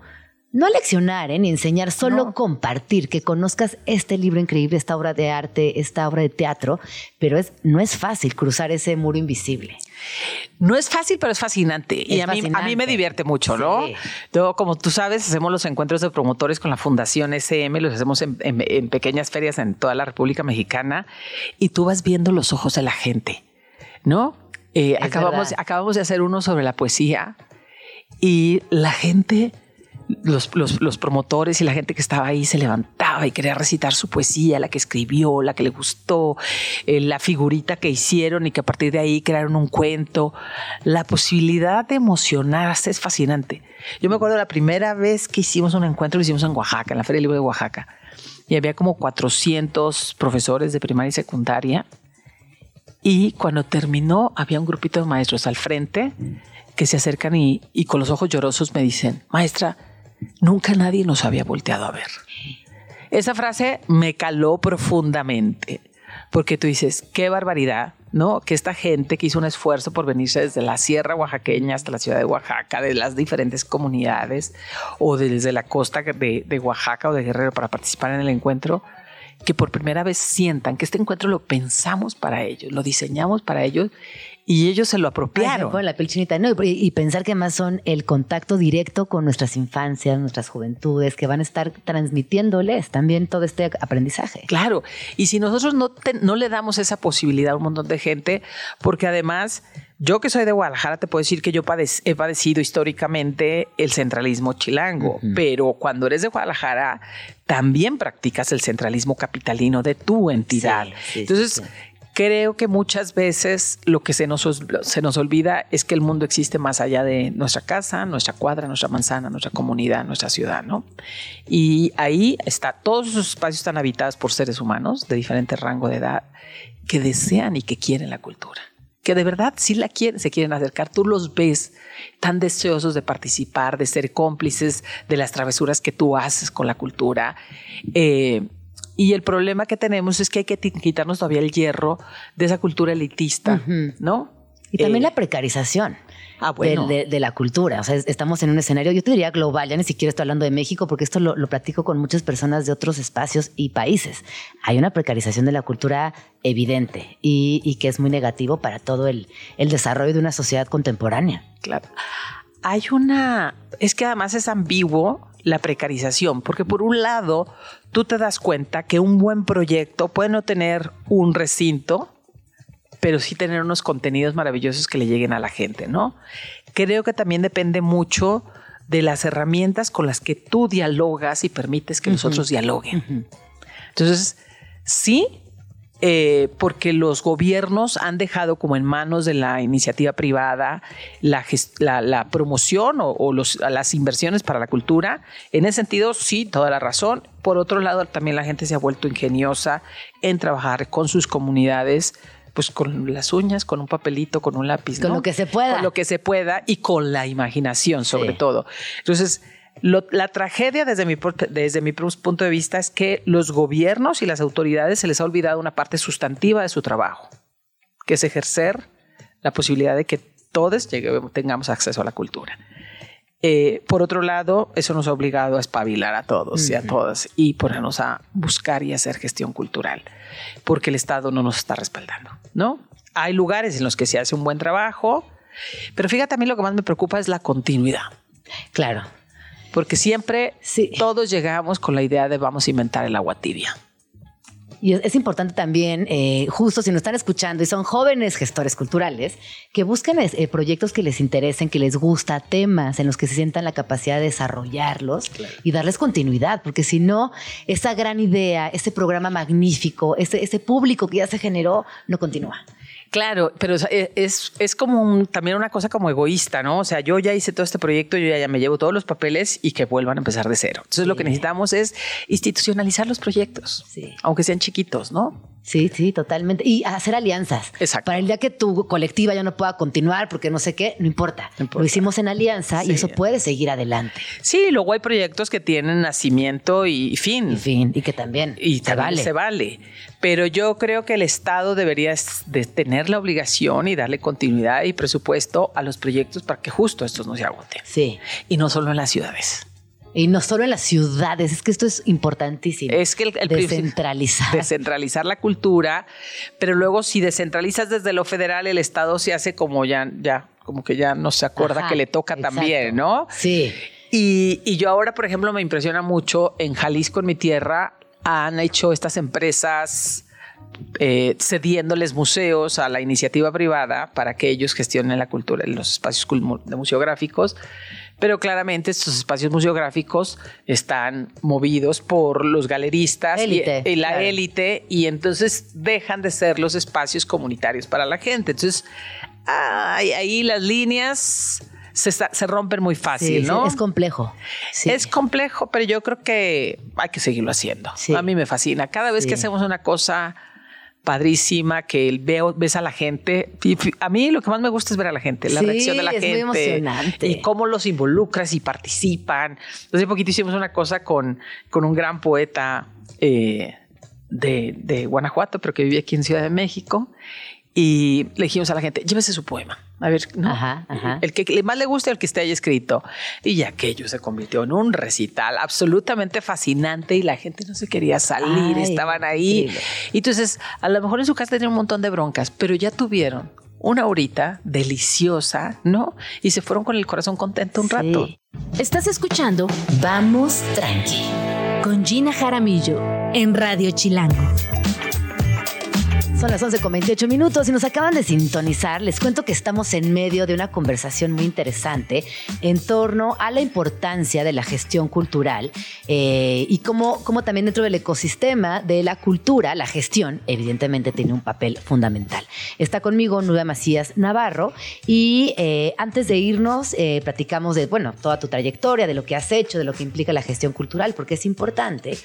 no leccionar ¿eh? ni enseñar, solo compartir, que conozcas este libro increíble, esta obra de arte, esta obra de teatro, pero es, no es fácil cruzar ese muro invisible. No es fácil, pero es fascinante. y a mí, a mí me divierte mucho, ¿no? Yo, como tú sabes, hacemos los encuentros de promotores con la Fundación SM, los hacemos en, pequeñas ferias en toda la República Mexicana, y tú vas viendo los ojos de la gente, ¿no? Eh, acabamos, acabamos de hacer uno sobre la poesía y la gente los, promotores y la gente que estaba ahí se levantaba y quería recitar su poesía, la que escribió, la que le gustó, eh, la figurita que hicieron y que a partir de ahí crearon un cuento. La posibilidad de emocionarse es fascinante. Yo me acuerdo la primera vez que hicimos un encuentro, lo hicimos en Oaxaca, en la Feria del Libro de Oaxaca, y había como 400 profesores de primaria y secundaria. Y cuando terminó, había un grupito de maestros al frente que se acercan y, y con los ojos llorosos me dicen, maestra, Nunca nadie nos había volteado a ver. Esa frase me caló profundamente, porque tú dices, qué barbaridad, ¿no? Que esta gente que hizo un esfuerzo por venirse desde la sierra oaxaqueña hasta la ciudad de Oaxaca, de las diferentes comunidades, o desde la costa de, de Oaxaca o de Guerrero para participar en el encuentro, que por primera vez sientan que este encuentro lo pensamos para ellos, lo diseñamos para ellos y ellos se lo apropiaron. la piel chinita. No, y, pensar que más son el contacto directo con nuestras infancias, nuestras juventudes, que van a estar transmitiéndoles también todo este aprendizaje. Claro, y si nosotros no, no le damos esa posibilidad a un montón de gente, porque además yo que soy de Guadalajara te puedo decir que yo he padecido históricamente el centralismo chilango, pero cuando eres de Guadalajara también practicas el centralismo capitalino de tu entidad. Entonces, creo que muchas veces lo que se nos, se nos olvida es que el mundo existe más allá de nuestra casa, nuestra cuadra, nuestra manzana, nuestra comunidad, nuestra ciudad, ¿no? Y ahí está, todos esos espacios están habitados por seres humanos de diferente rango de edad que desean y que quieren la cultura que de verdad sí la quieren, se quieren acercar. Tú los ves tan deseosos de participar, de ser cómplices de las travesuras que tú haces con la cultura. Eh, y el problema que tenemos es que hay que quitarnos todavía el hierro de esa cultura elitista, ¿no? Y también eh, la precarización. Ah, de, la cultura. O sea, estamos en un escenario, yo te diría global, ya ni siquiera estoy hablando de México, porque esto lo, platico con muchas personas de otros espacios y países. Hay una precarización de la cultura evidente y, que es muy negativo para todo el, el desarrollo de una sociedad contemporánea. Claro. Hay una, es que además es ambiguo la precarización, porque por un lado tú te das cuenta que un buen proyecto puede no tener un recinto, pero sí tener unos contenidos maravillosos que le lleguen a la gente, ¿no? Creo que también depende mucho de las herramientas con las que tú dialogas y permites que los otros dialoguen. Entonces, sí, eh, porque los gobiernos han dejado como en manos de la iniciativa privada la, promoción o, las inversiones para la cultura. En ese sentido, sí, toda la razón. Por otro lado, también la gente se ha vuelto ingeniosa en trabajar con sus comunidades pues con las uñas, con un papelito, con un lápiz. Con lo que se pueda. Con lo que se pueda y con la imaginación sobre todo. Entonces, la tragedia desde mi, desde mi punto de vista es que los gobiernos y las autoridades se les ha olvidado una parte sustantiva de su trabajo, que es ejercer la posibilidad de que todos tengamos acceso a la cultura. Eh, por otro lado, eso nos ha obligado a espabilar a todos y a todas y ponernos a buscar y hacer gestión cultural, porque el Estado no nos está respaldando, ¿no? Hay lugares en los que se hace un buen trabajo, pero fíjate, a mí lo que más me preocupa es la continuidad. Claro porque siempre todos llegamos con la idea de vamos a inventar el agua tibia. Y es, importante también, eh, justo si nos están escuchando y son jóvenes gestores culturales, que busquen eh, proyectos que les interesen, que les gusta, temas en los que se sientan la capacidad de desarrollarlos y darles continuidad, porque si no, esa gran idea, ese programa magnífico, ese, ese público que ya se generó, no continúa. Claro, pero es, es como también una cosa como egoísta, ¿no? O sea, yo ya hice todo este proyecto, yo ya, me llevo todos los papeles y que vuelvan a empezar de cero. Entonces lo que necesitamos es institucionalizar los proyectos, aunque sean chiquitos, ¿no? Sí, sí, totalmente. Y hacer alianzas. Exacto. Para el día que tu colectiva ya no pueda continuar porque no sé qué, no importa. Lo hicimos en alianza y eso puede seguir adelante. Sí, luego hay proyectos que tienen nacimiento y fin. Y fin, y que también, y se vale. Se vale. Pero yo creo que el Estado debería de tener la obligación y darle continuidad y presupuesto a los proyectos para que justo estos no se agoten. Sí. Y no solo en las ciudades. Y no solo en las ciudades, es que esto es importantísimo. Es que el, descentralizar. Descentralizar la cultura, pero luego si descentralizas desde lo federal, el Estado se hace como ya, ya, como que ya no se acuerda que le toca también, ¿no? Sí. Y, y, yo ahora, por ejemplo, me impresiona mucho en Jalisco, en mi tierra, han hecho estas empresas eh, cediéndoles museos a la iniciativa privada para que ellos gestionen la cultura en los espacios museográficos pero claramente estos espacios museográficos están movidos por los galeristas y, la élite y entonces dejan de ser los espacios comunitarios para la gente. Entonces, ahí las líneas se, rompen muy fácil, ¿no? es complejo. Es complejo, pero yo creo que hay que seguirlo haciendo. A mí me fascina. Cada vez que hacemos una cosa padrísima que veo, ves a la gente. a mí lo que más me gusta es ver a la gente, la reacción de la gente. emocionante. Y cómo los involucras y participan. Hace poquito hicimos una cosa con, con un gran poeta eh, de, de, Guanajuato, pero que vive aquí en Ciudad de México. Y le dijimos a la gente, llévese su poema. A ver, el que más le guste, el que esté ahí escrito. Y aquello se convirtió en un recital absolutamente fascinante y la gente no se quería salir, estaban ahí. Y entonces, a lo mejor en su casa tenían un montón de broncas, pero ya tuvieron una horita deliciosa, ¿no? Y se fueron con el corazón contento un rato. Estás escuchando Vamos Tranqui con Gina Jaramillo en Radio Chilango. Son las 11 con 28 minutos y nos acaban de sintonizar. Les cuento que estamos en medio de una conversación muy interesante en torno a la importancia de la gestión cultural eh, y cómo, cómo también dentro del ecosistema de la cultura, la gestión evidentemente tiene un papel fundamental. Está conmigo Nuda Macías Navarro y eh, antes de irnos eh, platicamos de, bueno, toda tu trayectoria, de lo que has hecho, de lo que implica la gestión cultural, porque es importante.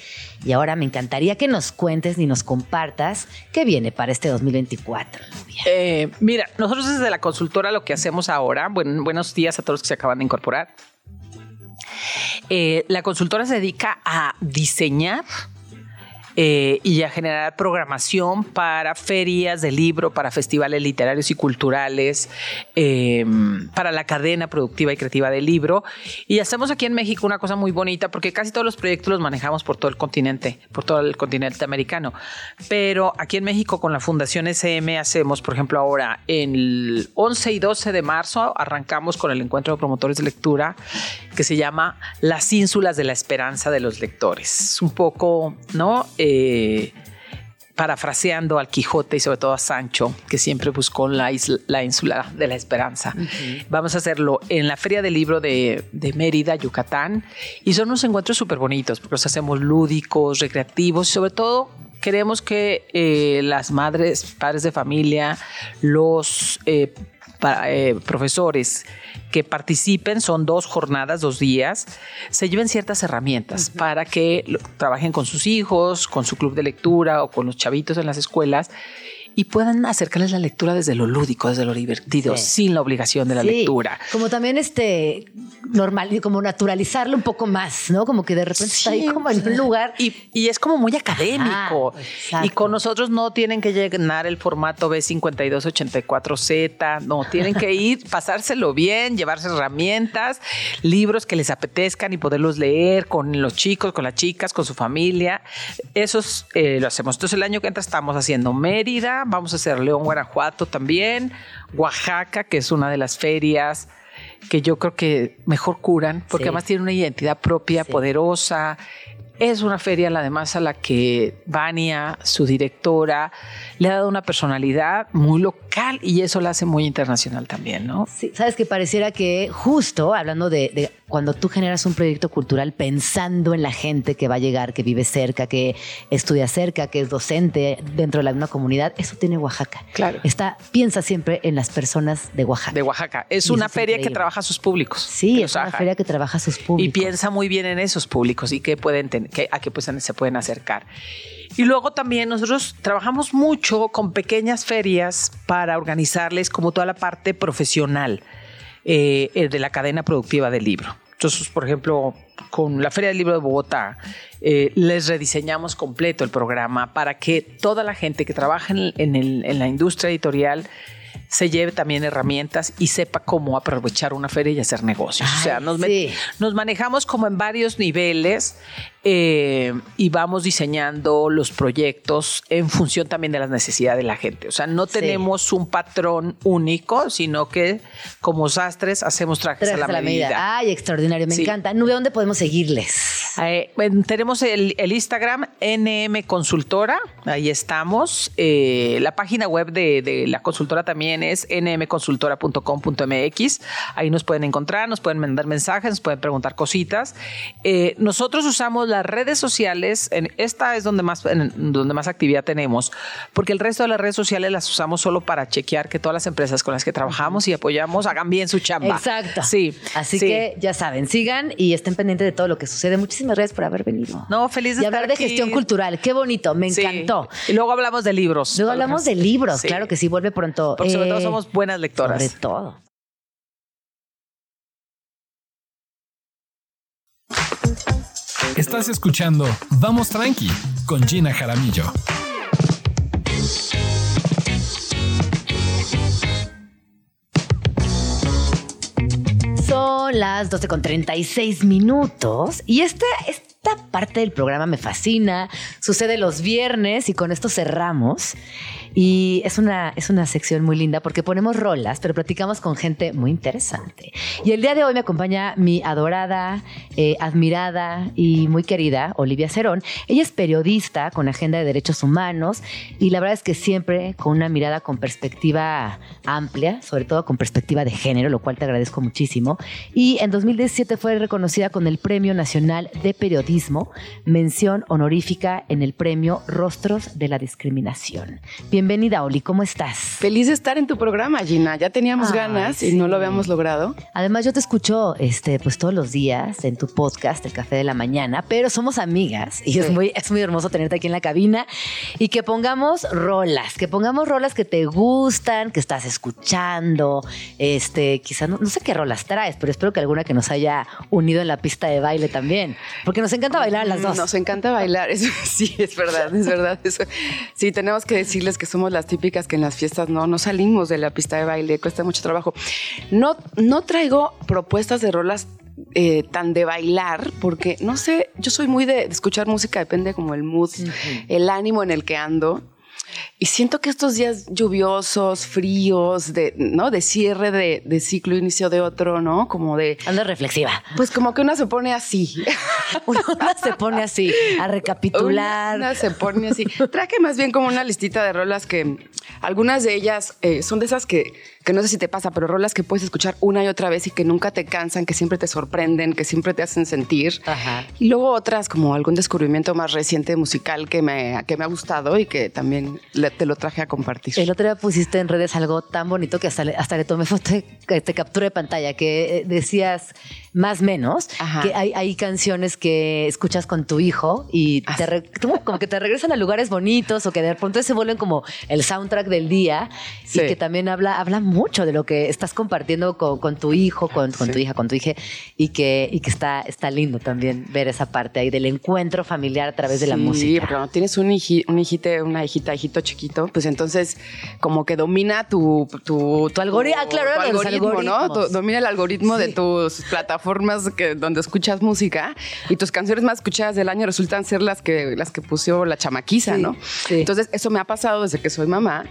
Y ahora me encantaría que nos cuentes y nos compartas qué viene para este 2024? Eh, mira, nosotros desde la consultora lo que hacemos ahora, buenos días a todos los que se acaban de incorporar. Eh, la consultora se dedica a diseñar eh, y a generar programación para ferias de libro, para festivales literarios y culturales, em, para la cadena productiva y creativa del libro. Y hacemos aquí en México una cosa muy bonita porque casi todos los proyectos los manejamos por todo el continente, por todo el continente americano. Pero aquí en México con la Fundación SM hacemos, por ejemplo, ahora el 11 y 12 de marzo arrancamos con el encuentro de promotores de lectura que se llama Las ínsulas de la esperanza de los lectores. Es un poco, ¿no? Parafraseando al Quijote y sobre todo a Sancho, que siempre buscó la, la ínsula de la esperanza. Vamos a hacerlo en la Feria del Libro de, Mérida, Yucatán, y son unos encuentros súper bonitos, porque los hacemos lúdicos, recreativos, y sobre todo queremos que eh, las madres, padres de familia, los eh, profesores, que participen, son dos jornadas, dos días, se lleven ciertas herramientas para que trabajen con sus hijos, con su club de lectura o con los chavitos en las escuelas y puedan acercarles la lectura desde lo lúdico, desde lo divertido, sin la obligación de la lectura. Como también este normal, como naturalizarlo un poco más, ¿no? Como que de repente está ahí como en un lugar. Y, es como muy académico. y con nosotros no tienen que llenar el formato B5284Z, no, tienen que ir, <laughs> pasárselo bien, llevarse herramientas, libros que les apetezcan y poderlos leer con los chicos, con las chicas, con su familia. Eso eh, lo hacemos. Entonces el año que entra estamos haciendo Mérida, vamos a hacer León, Guanajuato también, Oaxaca, que es una de las ferias que yo creo que mejor curan, porque además tiene una identidad propia, poderosa. Es una feria, además, a la que Vania, su directora, le ha dado una personalidad muy local y eso la hace muy internacional también, ¿no? Sí, sabes que pareciera que justo hablando de, de, cuando tú generas un proyecto cultural pensando en la gente que va a llegar, que vive cerca, que estudia cerca, que es docente dentro de la misma comunidad, eso tiene Oaxaca. Claro. Está, piensa siempre en las personas de Oaxaca. De Oaxaca. Es una feria que trabaja a sus públicos. Sí, es una feria que trabaja a sus públicos. Y piensa muy bien en esos públicos y que pueden que, a qué pues, se pueden acercar. Y luego también nosotros trabajamos mucho con pequeñas ferias para organizarles como toda la parte profesional eh, eh, de la cadena productiva del libro. Entonces, por ejemplo, con la Feria del Libro de Bogotá, eh, les rediseñamos completo el programa para que toda la gente que trabaja en, en la industria editorial se lleve también herramientas y sepa cómo aprovechar una feria y hacer negocios. o sea, nos, nos, manejamos como en varios niveles eh, y vamos diseñando los proyectos en función también de las necesidades de la gente. O sea, no tenemos un patrón único, sino que como sastres hacemos trajes, a la, medida. Ay, extraordinario, me encanta. ¿Nube dónde podemos seguirles? Eh, tenemos el, Instagram NM Consultora, ahí estamos. Eh, la página web de, de la consultora también es nmconsultora.com.mx. Ahí nos pueden encontrar, nos pueden mandar mensajes, nos pueden preguntar cositas. Nosotros usamos las redes sociales, en, esta es donde más, donde más actividad tenemos, porque el resto de las redes sociales las usamos solo para chequear que todas las empresas con las que trabajamos y apoyamos hagan bien su chamba. Exacto. Sí. Así que ya saben, sigan y estén pendientes de todo lo que sucede. Muchísimas gracias por haber venido. No, feliz de Y hablar de gestión cultural. Qué bonito, me encantó. Y luego hablamos de libros. Luego hablamos de libros, claro que sí, vuelve pronto. Porque sobre todo somos buenas lectoras. Sobre todo. Estás escuchando Vamos Tranqui con Gina Jaramillo. Son las 12 con 36 minutos y esta, esta parte del programa me fascina. Sucede los viernes y con esto cerramos. Y es una, es una sección muy linda porque ponemos rolas, pero platicamos con gente muy interesante. Y el día de hoy me acompaña mi adorada, eh, admirada y muy querida Olivia Cerón. Ella es periodista con agenda de derechos humanos y la verdad es que siempre con una mirada con perspectiva amplia, sobre todo con perspectiva de género, lo cual te agradezco muchísimo. Y en 2017 fue reconocida con el Premio Nacional de Periodismo, mención honorífica en el premio Rostros de la Discriminación. Bienvenida, Oli, ¿cómo estás? Feliz de estar en tu programa, Gina. Ya teníamos ganas y no lo habíamos logrado. Además, yo te escucho este, pues, todos los días en tu podcast, El Café de la Mañana, pero somos amigas y es, muy, es muy hermoso tenerte aquí en la cabina y que pongamos rolas, que pongamos rolas que te gustan, que estás escuchando, este, quizás no, sé qué rolas traes, pero espero que alguna que nos haya unido en la pista de baile también, porque nos encanta bailar a las dos. Nos encanta bailar, eso <laughs> sí, es verdad, es verdad. Eso. Sí, tenemos que decirles que somos las típicas que en las fiestas no, no salimos de la pista de baile, cuesta mucho trabajo. No, no traigo propuestas de rolas eh, tan de bailar, porque no sé, yo soy muy de, escuchar música, depende como el mood, el ánimo en el que ando. Y siento que estos días lluviosos, fríos, de, ¿no? De cierre de, de ciclo, inicio de otro, ¿no? Como de... Ando reflexiva. Pues como que una se pone así. <laughs> una se pone así, a recapitular. Una se pone así. Traje más bien como una listita de rolas que algunas de ellas eh, son de esas que que no sé si te pasa, pero rolas que puedes escuchar una y otra vez y que nunca te cansan, que siempre te sorprenden, que siempre te hacen sentir. Y luego otras como algún descubrimiento más reciente musical que me, que me ha gustado y que también te lo traje a compartir. El otro día pusiste en redes algo tan bonito que hasta le, hasta le tomé foto, te captura de pantalla, que eh, decías más menos, que hay, hay, canciones que escuchas con tu hijo y te como que te regresan a lugares bonitos o que de pronto se vuelven como el soundtrack del día y que también habla, habla mucho de lo que estás compartiendo con, tu hijo, con, tu hija, con tu hija, y que, y que está, está lindo también ver esa parte ahí del encuentro familiar a través de la música. Sí, porque cuando tienes un, un hijite, una hijita, hijito chiquito, pues entonces como que domina tu, tu, ah, claro, algoritmo, ¿no? domina el algoritmo de tus plataformas que, donde escuchas música y tus canciones más escuchadas del año resultan ser las que, las que puso la chamaquiza, ¿no? Entonces, eso me ha pasado desde que soy mamá,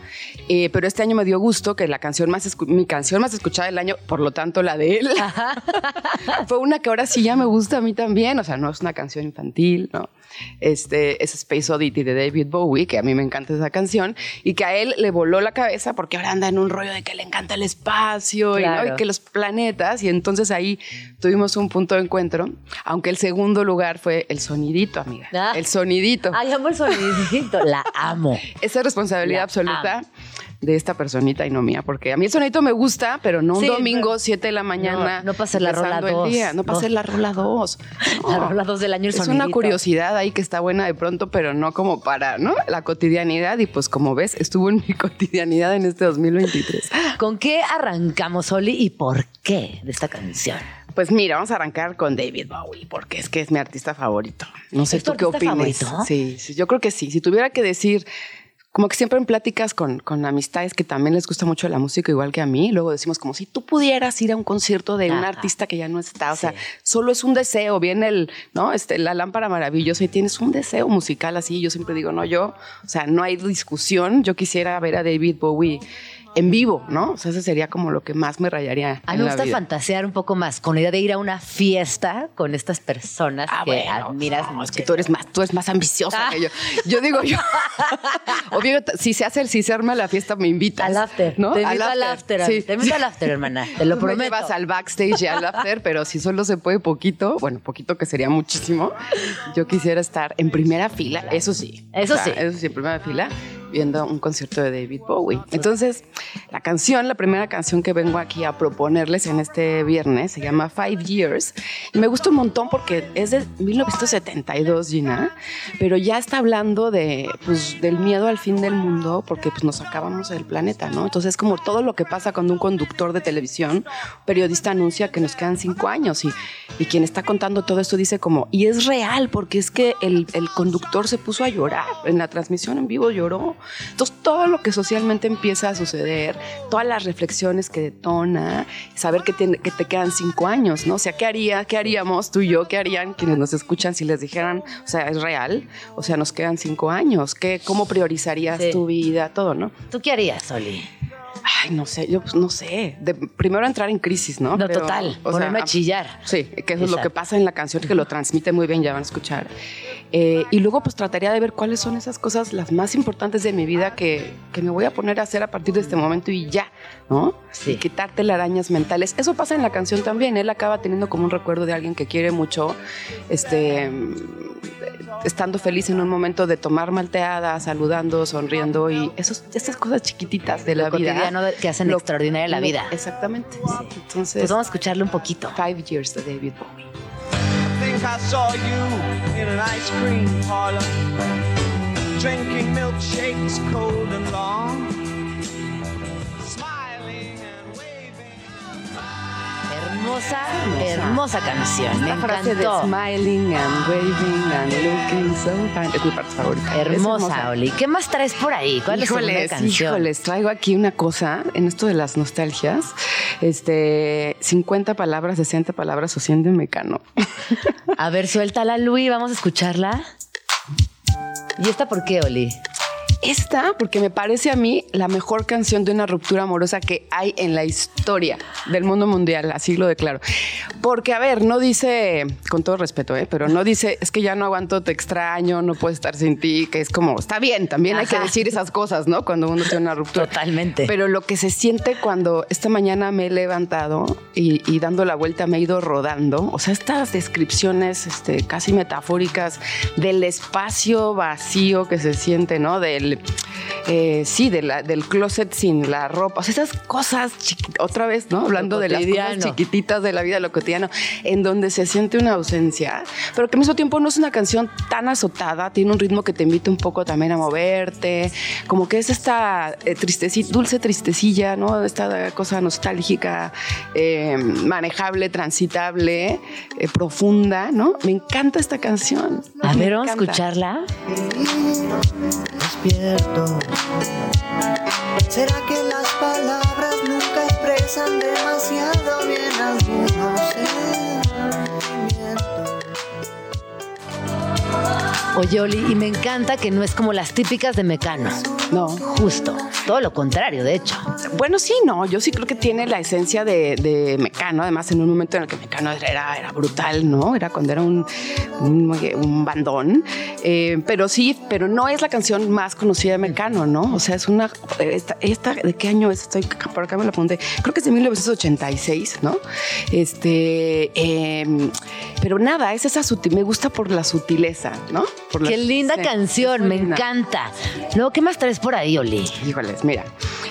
eh, pero este año me dio gusto que la canción más mi canción más escuchada del año, por lo tanto la de él. <laughs> Fue una que ahora sí ya me gusta a mí también, o sea, no es una canción infantil, ¿no? Este, es Space Oddity de David Bowie, que a mí me encanta esa canción, y que a él le voló la cabeza porque ahora anda en un rollo de que le encanta el espacio y, que los planetas, y entonces ahí tuvimos un punto de encuentro, aunque el segundo lugar fue el sonidito, amiga. Ah. El sonidito. Ay, amo el sonidito, la amo. <laughs> Esa responsabilidad absoluta de esta personita y no mía, porque a mí el sonito me gusta, pero no un domingo, 7 de la mañana. No, no pasa la rola 2. No pasa la rola 2. <laughs> La rola 2 del año. es una curiosidad ahí que está buena de pronto, pero no como para ¿no? la cotidianidad. Y pues como ves, estuvo en mi <laughs> cotidianidad en este 2023. ¿Con qué arrancamos, Oli, y por qué de esta canción? Pues mira, vamos a arrancar con David Bowie, porque es que es mi artista favorito. No sé tú qué opinas. Sí, sí, yo creo que sí. Si tuviera que decir como que siempre en pláticas con, con, amistades que también les gusta mucho la música, igual que a mí, luego decimos como si tú pudieras ir a un concierto de un artista que ya no está, o sea, solo es un deseo, viene el, ¿no? Este, la lámpara maravillosa y tienes un deseo musical así, yo siempre digo, no, yo, o sea, no hay discusión, yo quisiera ver a David Bowie en vivo, ¿no? O sea, eso sería como lo que más me rayaría. A mí me gusta fantasear un poco más con la idea de ir a una fiesta con estas personas ah, que admiras. es que tú eres más, tú eres más ambiciosa que yo. Yo digo yo. <laughs> Obvio, si se hace el si se arma la fiesta, me invitas. Al after. ¿no? Te invito al after. Te invito al after, hermana. Te lo <laughs> prometo. Me llevas al backstage y al after, pero si solo se puede poquito, bueno, poquito que sería muchísimo, yo quisiera estar en primera fila, eso sí. Eso sí. Eso sí, en primera fila viendo un concierto de David Bowie. Entonces, la canción, la primera canción que vengo aquí a proponerles en este viernes se llama Five Years. Me gusta un montón porque es de 1972, Gina, pero ya está hablando de, pues, del miedo al fin del mundo porque pues, nos acabamos del planeta, ¿no? Entonces, es como todo lo que pasa cuando un conductor de televisión, periodista, anuncia que nos quedan cinco años y, y quien está contando todo esto dice como, y es real porque es que el, el conductor se puso a llorar en la transmisión en vivo, lloró entonces, todo lo que socialmente empieza a suceder, todas las reflexiones que detona, saber que, que te quedan cinco años, ¿no? O sea, ¿qué haría, qué haríamos tú y yo, qué harían quienes nos escuchan si les dijeran, o sea, es real, o sea, nos quedan cinco años, ¿qué, ¿cómo priorizarías tu vida, todo, no? ¿Tú qué harías, Soli? Ay, no sé, yo pues no sé. De, primero entrar en crisis, ¿no? No, total. O ponerme a chillar. Sí, que eso es lo que pasa en la canción, que lo transmite muy bien, ya van a escuchar. Eh, y luego pues trataría de ver cuáles son esas cosas las más importantes de mi vida que, que, me voy a poner a hacer a partir de este momento y ya, ¿no? Sí. Y quitarte las arañas mentales. Eso pasa en la canción también. Él acaba teniendo como un recuerdo de alguien que quiere mucho, este, estando feliz en un momento de tomar malteada, saludando, sonriendo y esos, esas cosas chiquititas de la vida. Cotidiano que hacen lo, extraordinaria la vida. Exactamente. Entonces, pues vamos a escogerle un poquito. Five Years de David Bowie. think I saw you in an ice cream parlor, drinking milkshakes cold and long. Hermosa, hermosa canción. Me frase de smiling and waving and looking so fine. Es mi parte favorita. Hermosa, Oli. ¿Qué más traes por ahí? ¿Cuál híjoles, es la canción? Híjoles, traigo aquí una cosa en esto de las nostalgias. Este, 50 palabras, 60 palabras o 100 de mecano. <laughs> A ver, suéltala, Luis, vamos a escucharla. ¿Y esta por qué, Oli? Esta, porque me parece a mí la mejor canción de una ruptura amorosa que hay en la historia del mundo mundial, así lo declaro. Porque, a ver, no dice, con todo respeto, ¿eh? pero no dice, es que ya no aguanto, te extraño, no puedo estar sin ti, que es como, está bien, también hay que decir esas cosas, ¿no? Cuando uno tiene una ruptura. Totalmente. Pero lo que se siente cuando esta mañana me he levantado y, dando la vuelta me he ido rodando, o sea, estas descripciones este, casi metafóricas del espacio vacío que se siente, ¿no? Del eh, sí, de la, del closet sin la ropa. O sea, esas cosas, otra vez, ¿no? Hablando de las cosas chiquititas de la vida, lo cotidiano, en donde se siente una ausencia, pero que al mismo tiempo no es una canción tan azotada, tiene un ritmo que te invita un poco también a moverte, como que es esta eh, tristecilla, dulce tristecilla, ¿no? Esta cosa nostálgica, eh, manejable, transitable, profunda, ¿no? Me encanta esta canción. A ver, vamos a escucharla. ¿Será que las palabras nunca expresan demasiado bien Oye, Oli, y me encanta que no es como las típicas de Mecano. No. Justo. Todo lo contrario, de hecho. Bueno, sí, no, yo sí creo que tiene la esencia de, de Mecano, además en un momento en el que Mecano era, era brutal, ¿no? Era cuando era un, un, un bandón, eh, pero sí, pero no es la canción más conocida de Mecano, ¿no? O sea, es una, esta, esta ¿de qué año es? Estoy, por acá me la apunté, creo que es de 1986, ¿no? Este, eh, pero nada, es esa sutil, me gusta por la sutileza, ¿no? Por Qué linda sí, canción, me linda. encanta. Luego, ¿qué más traes por ahí, Oli? Híjoles, mira,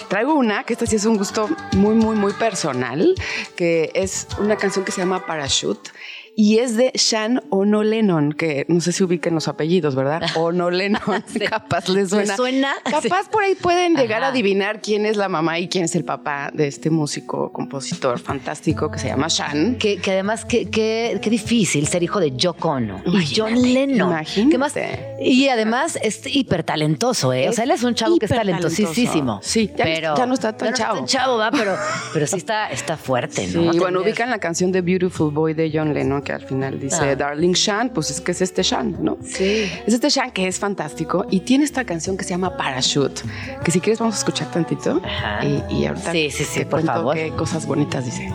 traigo una que esta sí es un gusto muy, muy, muy personal, que es una canción que se llama Parachute. Y es de Shan Ono Lennon, que no sé si ubiquen los apellidos, ¿verdad? <laughs> Ono Lennon, capaz les ¿Me suena. suena? Capaz por ahí pueden llegar Ajá. a adivinar quién es la mamá y quién es el papá de este músico, compositor fantástico que se llama Shan. Que, que además, qué qué- qué difícil ser hijo de Yoko Ono y John Lennon. imagínate. ¿Qué más? Y además es hiper talentoso, ¿eh? o sea, él es un chavo que es talentosísimo. Sí, ya pero ya no está tan ya no chavo. tan chavo, ¿va? Pero, <laughs> pero sí está, está fuerte, Sí, ¿no? y bueno, ubican la canción de Beautiful Boy de John Lennon, que al final dice Ah. Darling Shan, pues es que es este Shan, ¿no? Sí. Es este Shan que es fantástico y tiene esta canción que se llama Parachute, que si quieres vamos a escuchar tantito. Ajá. Y, y ahorita Sí, sí, sí, te por cuento favor. qué cosas bonitas dice.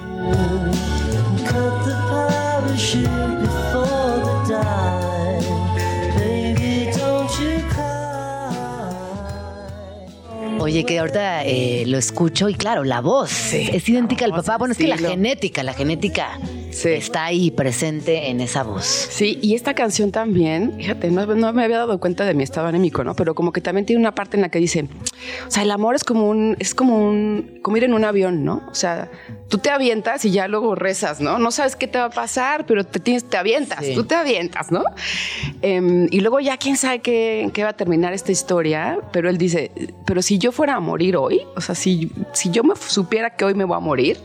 Oye, que ahorita eh, lo escucho y claro, la voz es idéntica al papá. Bueno, es que la genética, la genética Sí. está ahí presente en esa voz. Sí, y esta canción también, fíjate, no, no me había dado cuenta de mi estado anémico, ¿no? Pero como que también tiene una parte en la que dice, o sea, el amor es como un, es como un, como ir en un avión, ¿no? O sea, tú te avientas y ya luego rezas, ¿no? No sabes qué te va a pasar, pero te tienes, te avientas, Sí. tú te avientas, ¿no? Em, y luego ya quién sabe qué, qué va a terminar esta historia, pero él dice, pero si yo fuera a morir hoy, o sea, si, si yo me supiera que hoy me voy a morir,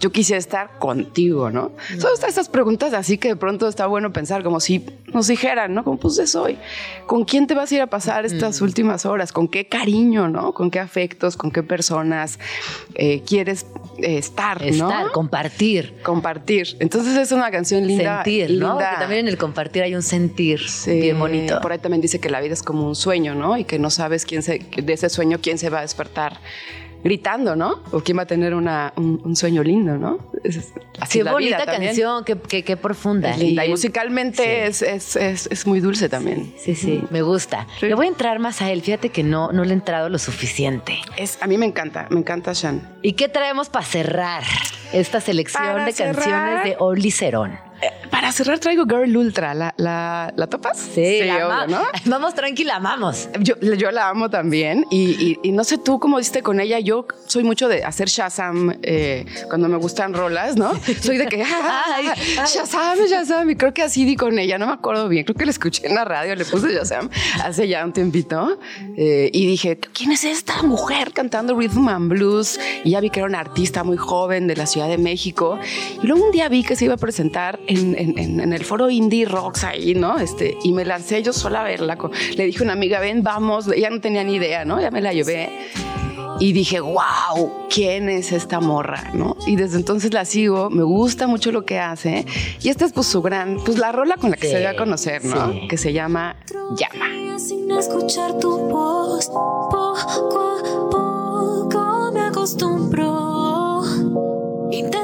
yo quisiera estar contigo, ¿no? Son estas preguntas así que de pronto está bueno pensar, como si nos dijeran, ¿no? Como pues es hoy. ¿Con quién te vas a ir a pasar estas últimas horas? ¿Con qué cariño, ¿no? ¿Con qué afectos? ¿Con qué personas eh, quieres eh, estar, ¿no? Estar, compartir, Compartir. Entonces es una canción linda. sentir, ¿no? linda. Porque también en el compartir hay un sentir Sí, bien bonito. Por ahí también dice que la vida es como un sueño, ¿no? Y que no sabes quién se, de ese sueño quién se va a despertar gritando, ¿no? O quién va a tener una, un, un sueño lindo, ¿no? Es- así Qué es la vida bonita canción, qué, qué- qué profunda. Es linda. Y, Y- musicalmente es, es, es, es muy dulce también. Sí, sí, me gusta. Sí. Le voy a entrar más a él. Fíjate que no, no le he entrado lo suficiente. Es, a mí me encanta, me encanta Shan. ¿Y qué traemos para cerrar esta selección Para de cerrar. canciones de Oli Cerón? Para cerrar traigo Girl Ultra. ¿La, la, ¿la topas? <laughs> la obvio, ¿no? Vamos tranquila, amamos. Yo, yo la amo también y, y- y no sé tú cómo diste con ella. Yo soy mucho de hacer Shazam eh, cuando me gustan rolas, ¿no? <laughs> Soy de que Ay, ay. Shazam, Shazam. Y creo que así di con ella. No me acuerdo bien. Creo que la escuché en la radio. Le puse Shazam hace ya un tiempito eh, y dije, ¿quién es esta mujer cantando rhythm and blues? Y ya vi que era una artista muy joven de la Ciudad de México. Y luego un día vi que se iba a presentar en, en- en- en el foro Indie Rocks ahí, ¿no? Este, y me lancé yo sola a verla. Le dije a una amiga, ven, vamos. Ella no tenía ni idea, ¿no? Ya me la llevé. Y dije, wow, ¿quién es esta morra? ¿no? Y desde entonces la sigo, me gusta mucho lo que hace. Y esta es pues su gran, pues la rola con la que Sí, se dio a conocer, ¿no? sí. Que se llama Llama. Sin escuchar tu voz, poco a poco me acostumbro. Intento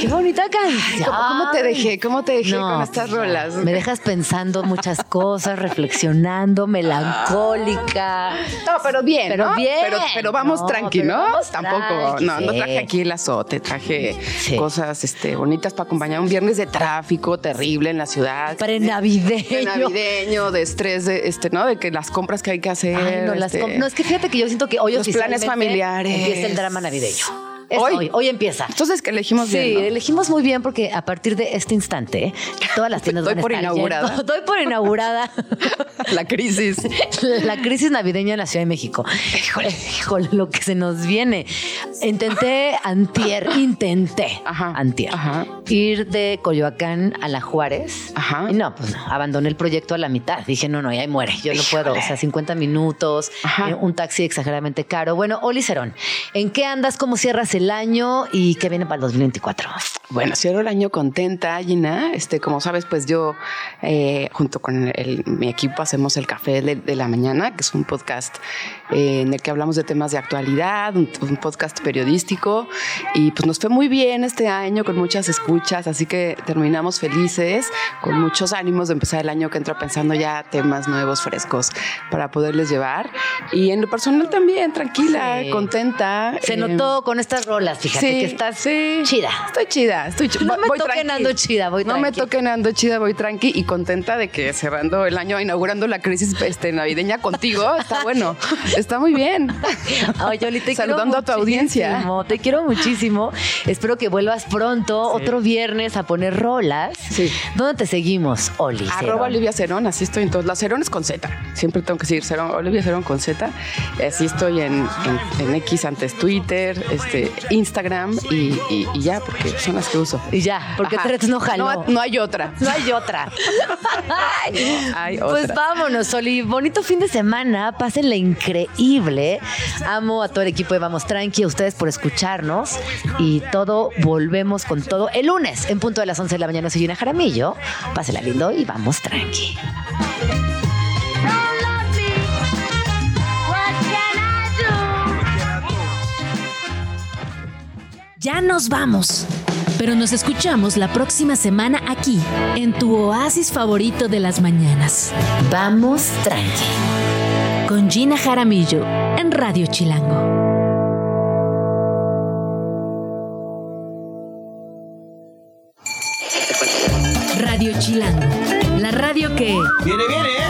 qué bonita canción. ¿Cómo, cómo te dejé? ¿Cómo te dejé No, con estas pues, rolas? Me dejas pensando muchas cosas, reflexionando, melancólica. No, pero bien, Pero ¿no? bien. Pero, pero vamos No, tranqui, pero ¿no? vamos Tampoco, tranqui, no, no traje aquí el azote, traje Sí. cosas este, bonitas para acompañar un viernes de tráfico terrible en la ciudad. Prenavideño. de navideño, de estrés, de este, ¿no? De que las compras que hay que hacer. Ay, no, las este, com- no, es que fíjate que yo siento que hoy los planes familiares. empieza el drama navideño. Es Hoy. hoy. hoy, empieza. Entonces que elegimos Sí, bien. ¿no? elegimos muy bien porque a partir de este instante todas las tiendas Doy van a por estar inaugurada. <laughs> llenas. Por inaugurada. <laughs> La crisis. <laughs> La crisis navideña en la Ciudad de México. Híjole, híjole, lo que se nos viene. Intenté antier, intenté Ajá, antier, ajá. ir de Coyoacán a La Juárez. Ajá. Y no, pues no, abandoné el proyecto a la mitad. Dije, no, no, ya ahí muere. Yo no puedo. O sea, 50 minutos, eh, un taxi exageradamente caro. Bueno, Oli Cerón, ¿en qué andas? ¿Cómo cierras el el año y qué viene para el 2024? Bueno, cierro el año contenta, Gina. Este, como sabes, pues yo eh, junto con el- mi equipo hacemos el Café de, de la Mañana, que es un podcast eh, en el que hablamos de temas de actualidad, un, un podcast periodístico. Y pues nos fue muy bien este año con muchas escuchas, así que terminamos felices, con muchos ánimos de empezar el año que entra pensando ya temas nuevos, frescos para poderles llevar. Y en lo personal también, tranquila, Sí. contenta. Se eh, notó con estas rolas, fíjate sí, que estás sí. chida. Estoy chida, estoy chida. No me toquen ando chida, voy No me tranqui. toquen ando chida, voy tranqui y contenta de que cerrando el año, inaugurando la crisis este, navideña contigo, está <laughs> bueno, está muy bien. Ay, Yoli, te Saludando a tu audiencia. Te quiero muchísimo. Espero que vuelvas pronto, otro viernes, a poner rolas. Sí. ¿Dónde te seguimos, Oli? Arroba? Olivia Cerón, así estoy en todos. La Cerón es con Z. Siempre tengo que decir Cerón, Olivia Cerón con Z. Así estoy en, en- en X antes Twitter, este, Instagram y, y- y ya, porque son las que uso. Y ya, porque Ajá. tres no jaló. No, no hay otra. No hay otra. <laughs> Hay Pues vámonos, Oli. Bonito fin de semana. Pásenla increíble. Amo a todo el equipo de Vamos Tranqui, a ustedes por escucharnos. Y todo, volvemos con todo el lunes en punto de las 11 de la mañana. Soy Gina Jaramillo. Pásenla lindo y vamos tranqui. Ya nos vamos. Pero nos escuchamos la próxima semana aquí, en tu oasis favorito de las mañanas. Vamos tranqui. Con Gina Jaramillo en Radio Chilango. Radio Chilango, la radio que... Viene, viene, ¿eh?